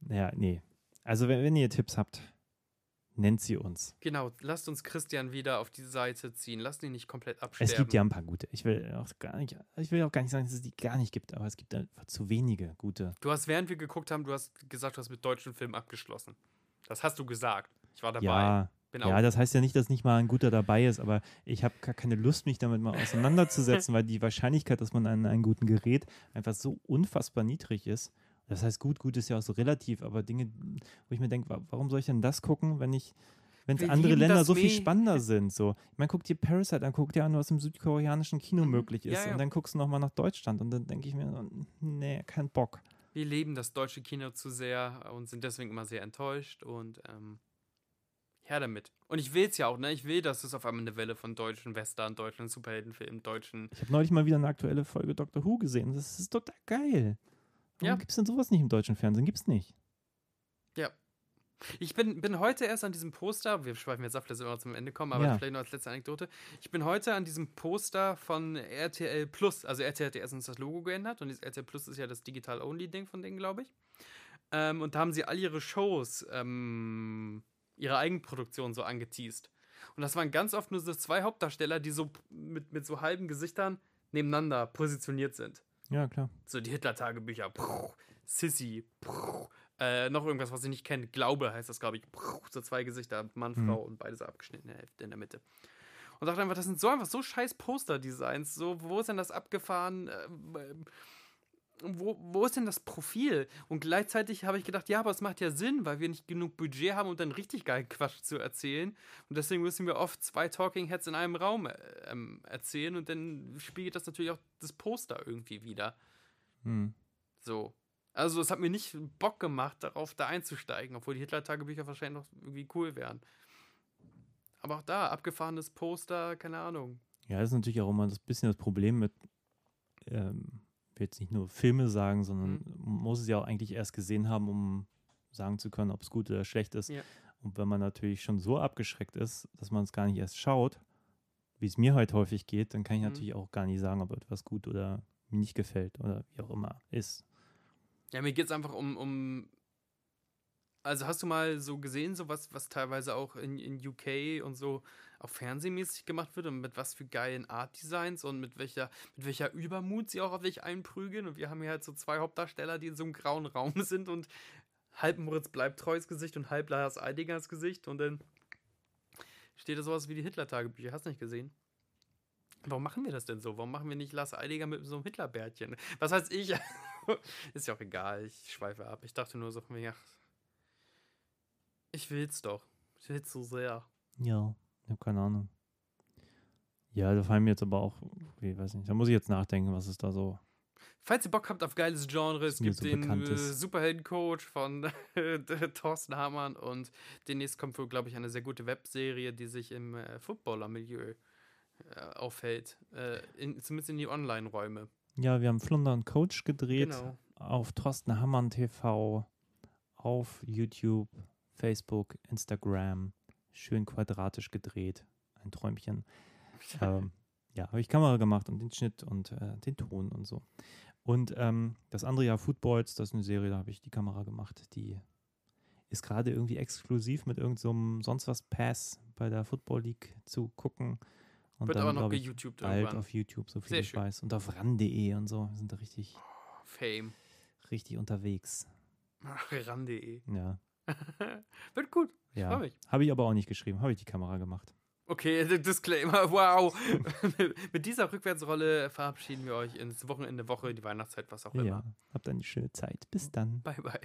naja, nee. Also, wenn, wenn ihr Tipps habt, nennt sie uns. Genau, lasst uns Christian wieder auf die Seite ziehen. Lasst ihn nicht komplett absterben. Es gibt ja ein paar gute. Ich will auch gar nicht, ich will auch gar nicht sagen, dass es die gar nicht gibt, aber es gibt einfach zu wenige gute. Du hast, während wir geguckt haben, du hast gesagt, du hast mit deutschen Filmen abgeschlossen. Das hast du gesagt. Ich war dabei. Ja, Bin ja, das heißt ja nicht, dass nicht mal ein guter dabei ist, aber ich habe gar keine Lust, mich damit mal auseinanderzusetzen, weil die Wahrscheinlichkeit, dass man an einen guten gerät, einfach so unfassbar niedrig ist. Das heißt, gut, gut ist ja auch so relativ, aber Dinge, wo ich mir denke, wa- warum soll ich denn das gucken, wenn ich, wenn es Wir andere Länder so viel spannender sind? So, ich meine, guck dir Parasite an, guck dir an, was im südkoreanischen Kino Mhm. möglich ist, Ja, ja. und dann guckst du nochmal nach Deutschland und dann denke ich mir, nee, kein Bock. Wir leben das deutsche Kino zu sehr und sind deswegen immer sehr enttäuscht und ähm, her damit. Und ich will es ja auch, ne? Ich will, dass es auf einmal eine Welle von deutschen Western, deutschen Superheldenfilmen, deutschen. Ich habe neulich mal wieder eine aktuelle Folge Doctor Who gesehen. Das ist total geil. Warum Ja. gibt es denn sowas nicht im deutschen Fernsehen? Gibt's nicht. Ich bin, bin heute erst an diesem Poster, wir schweifen jetzt ab, dass wir immer zum Ende kommen, aber Ja. vielleicht noch als letzte Anekdote. Ich bin heute an diesem Poster von RTL Plus, also RTL hat ja erstens das Logo geändert und RTL Plus ist ja das Digital-Only-Ding von denen, glaube ich. Ähm, und da haben sie all ihre Shows, ähm, ihre Eigenproduktion so angeteased. Und das waren ganz oft nur so zwei Hauptdarsteller, die so mit, mit so halben Gesichtern nebeneinander positioniert sind. Ja, klar. So die Hitler-Tagebücher. Puh, Sissy. Puh, äh, noch irgendwas, was ich nicht kenne. Glaube heißt das, glaube ich. Puh, so zwei Gesichter, Mann, Mhm. Frau und beide so abgeschnittene Hälfte in der Mitte. Und dachte einfach, das sind so einfach so scheiß Poster-Designs. So, wo ist denn das abgefahren? Ähm, wo, wo ist denn das Profil? Und gleichzeitig habe ich gedacht, ja, aber es macht ja Sinn, weil wir nicht genug Budget haben, um dann richtig geilen Quatsch zu erzählen. Und deswegen müssen wir oft zwei Talking Heads in einem Raum äh, ähm, erzählen und dann spiegelt das natürlich auch das Poster irgendwie wieder. Hm. So. Also es hat mir nicht Bock gemacht, darauf da einzusteigen, obwohl die Hitler-Tagebücher wahrscheinlich noch irgendwie cool wären. Aber auch da, abgefahrenes Poster, keine Ahnung. Ja, das ist natürlich auch immer das bisschen das Problem mit, ähm, will jetzt nicht nur Filme sagen, sondern Mhm. man muss es ja auch eigentlich erst gesehen haben, um sagen zu können, ob es gut oder schlecht ist. Ja. Und wenn man natürlich schon so abgeschreckt ist, dass man es gar nicht erst schaut, wie es mir halt häufig geht, dann kann ich Mhm. natürlich auch gar nicht sagen, ob etwas gut oder mir nicht gefällt oder wie auch immer ist. Ja, mir geht es einfach um, um. Also hast du mal so gesehen, so was, was teilweise auch in, in UK und so auch fernsehmäßig gemacht wird und mit was für geilen Art-Designs und mit welcher, mit welcher Übermut sie auch auf dich einprügeln. Und wir haben hier halt so zwei Hauptdarsteller, die in so einem grauen Raum sind und halb Moritz Bleibtreus Gesicht und halb Lars Eidingers Gesicht und dann steht da sowas wie die Hitler-Tagebücher. Hast du nicht gesehen? Warum machen wir das denn so? Warum machen wir nicht Lars Eidinger mit so einem Hitlerbärtchen? Was heißt ich? Ist ja auch egal, ich schweife ab. Ich dachte nur so ach, ich will's doch. Ich will's so sehr. Ja, ich habe keine Ahnung. Ja, da fallen mir jetzt aber auch, ich weiß nicht, da muss ich jetzt nachdenken, was ist da so. Falls ihr Bock habt auf geiles Genre, es gibt so den äh. Superhelden-Coach von Thorsten Hamann und demnächst kommt wohl, glaube ich, eine sehr gute Webserie, die sich im äh, Footballer-Milieu äh, aufhält. Äh, in, zumindest in die Online-Räume. Ja, wir haben Flunder und Coach gedreht Genau. auf Thorsten Hammann TV, auf YouTube, Facebook, Instagram, schön quadratisch gedreht, ein Träumchen. ähm, ja, habe ich Kamera gemacht und den Schnitt und äh, den Ton und so. Und ähm, das andere Jahr Footballs, das ist eine Serie, da habe ich die Kamera gemacht, die ist gerade irgendwie exklusiv mit irgendeinem sonst was Pass bei der Football League zu gucken. Und Wird dann, aber noch geYouTubed bald irgendwann. auf YouTube, so viel Sehr ich schön. weiß. Und auf ran.de und so, wir sind da richtig, Fame. richtig unterwegs. Ran.de. Ja, Wird gut. Ich ja. mich. Habe ich aber auch nicht geschrieben, habe ich die Kamera gemacht. Okay, Disclaimer, wow. Mit dieser Rückwärtsrolle verabschieden wir euch ins Wochenende, Woche, die Weihnachtszeit, was auch Ja, immer. habt eine schöne Zeit. Bis dann. Bye, bye.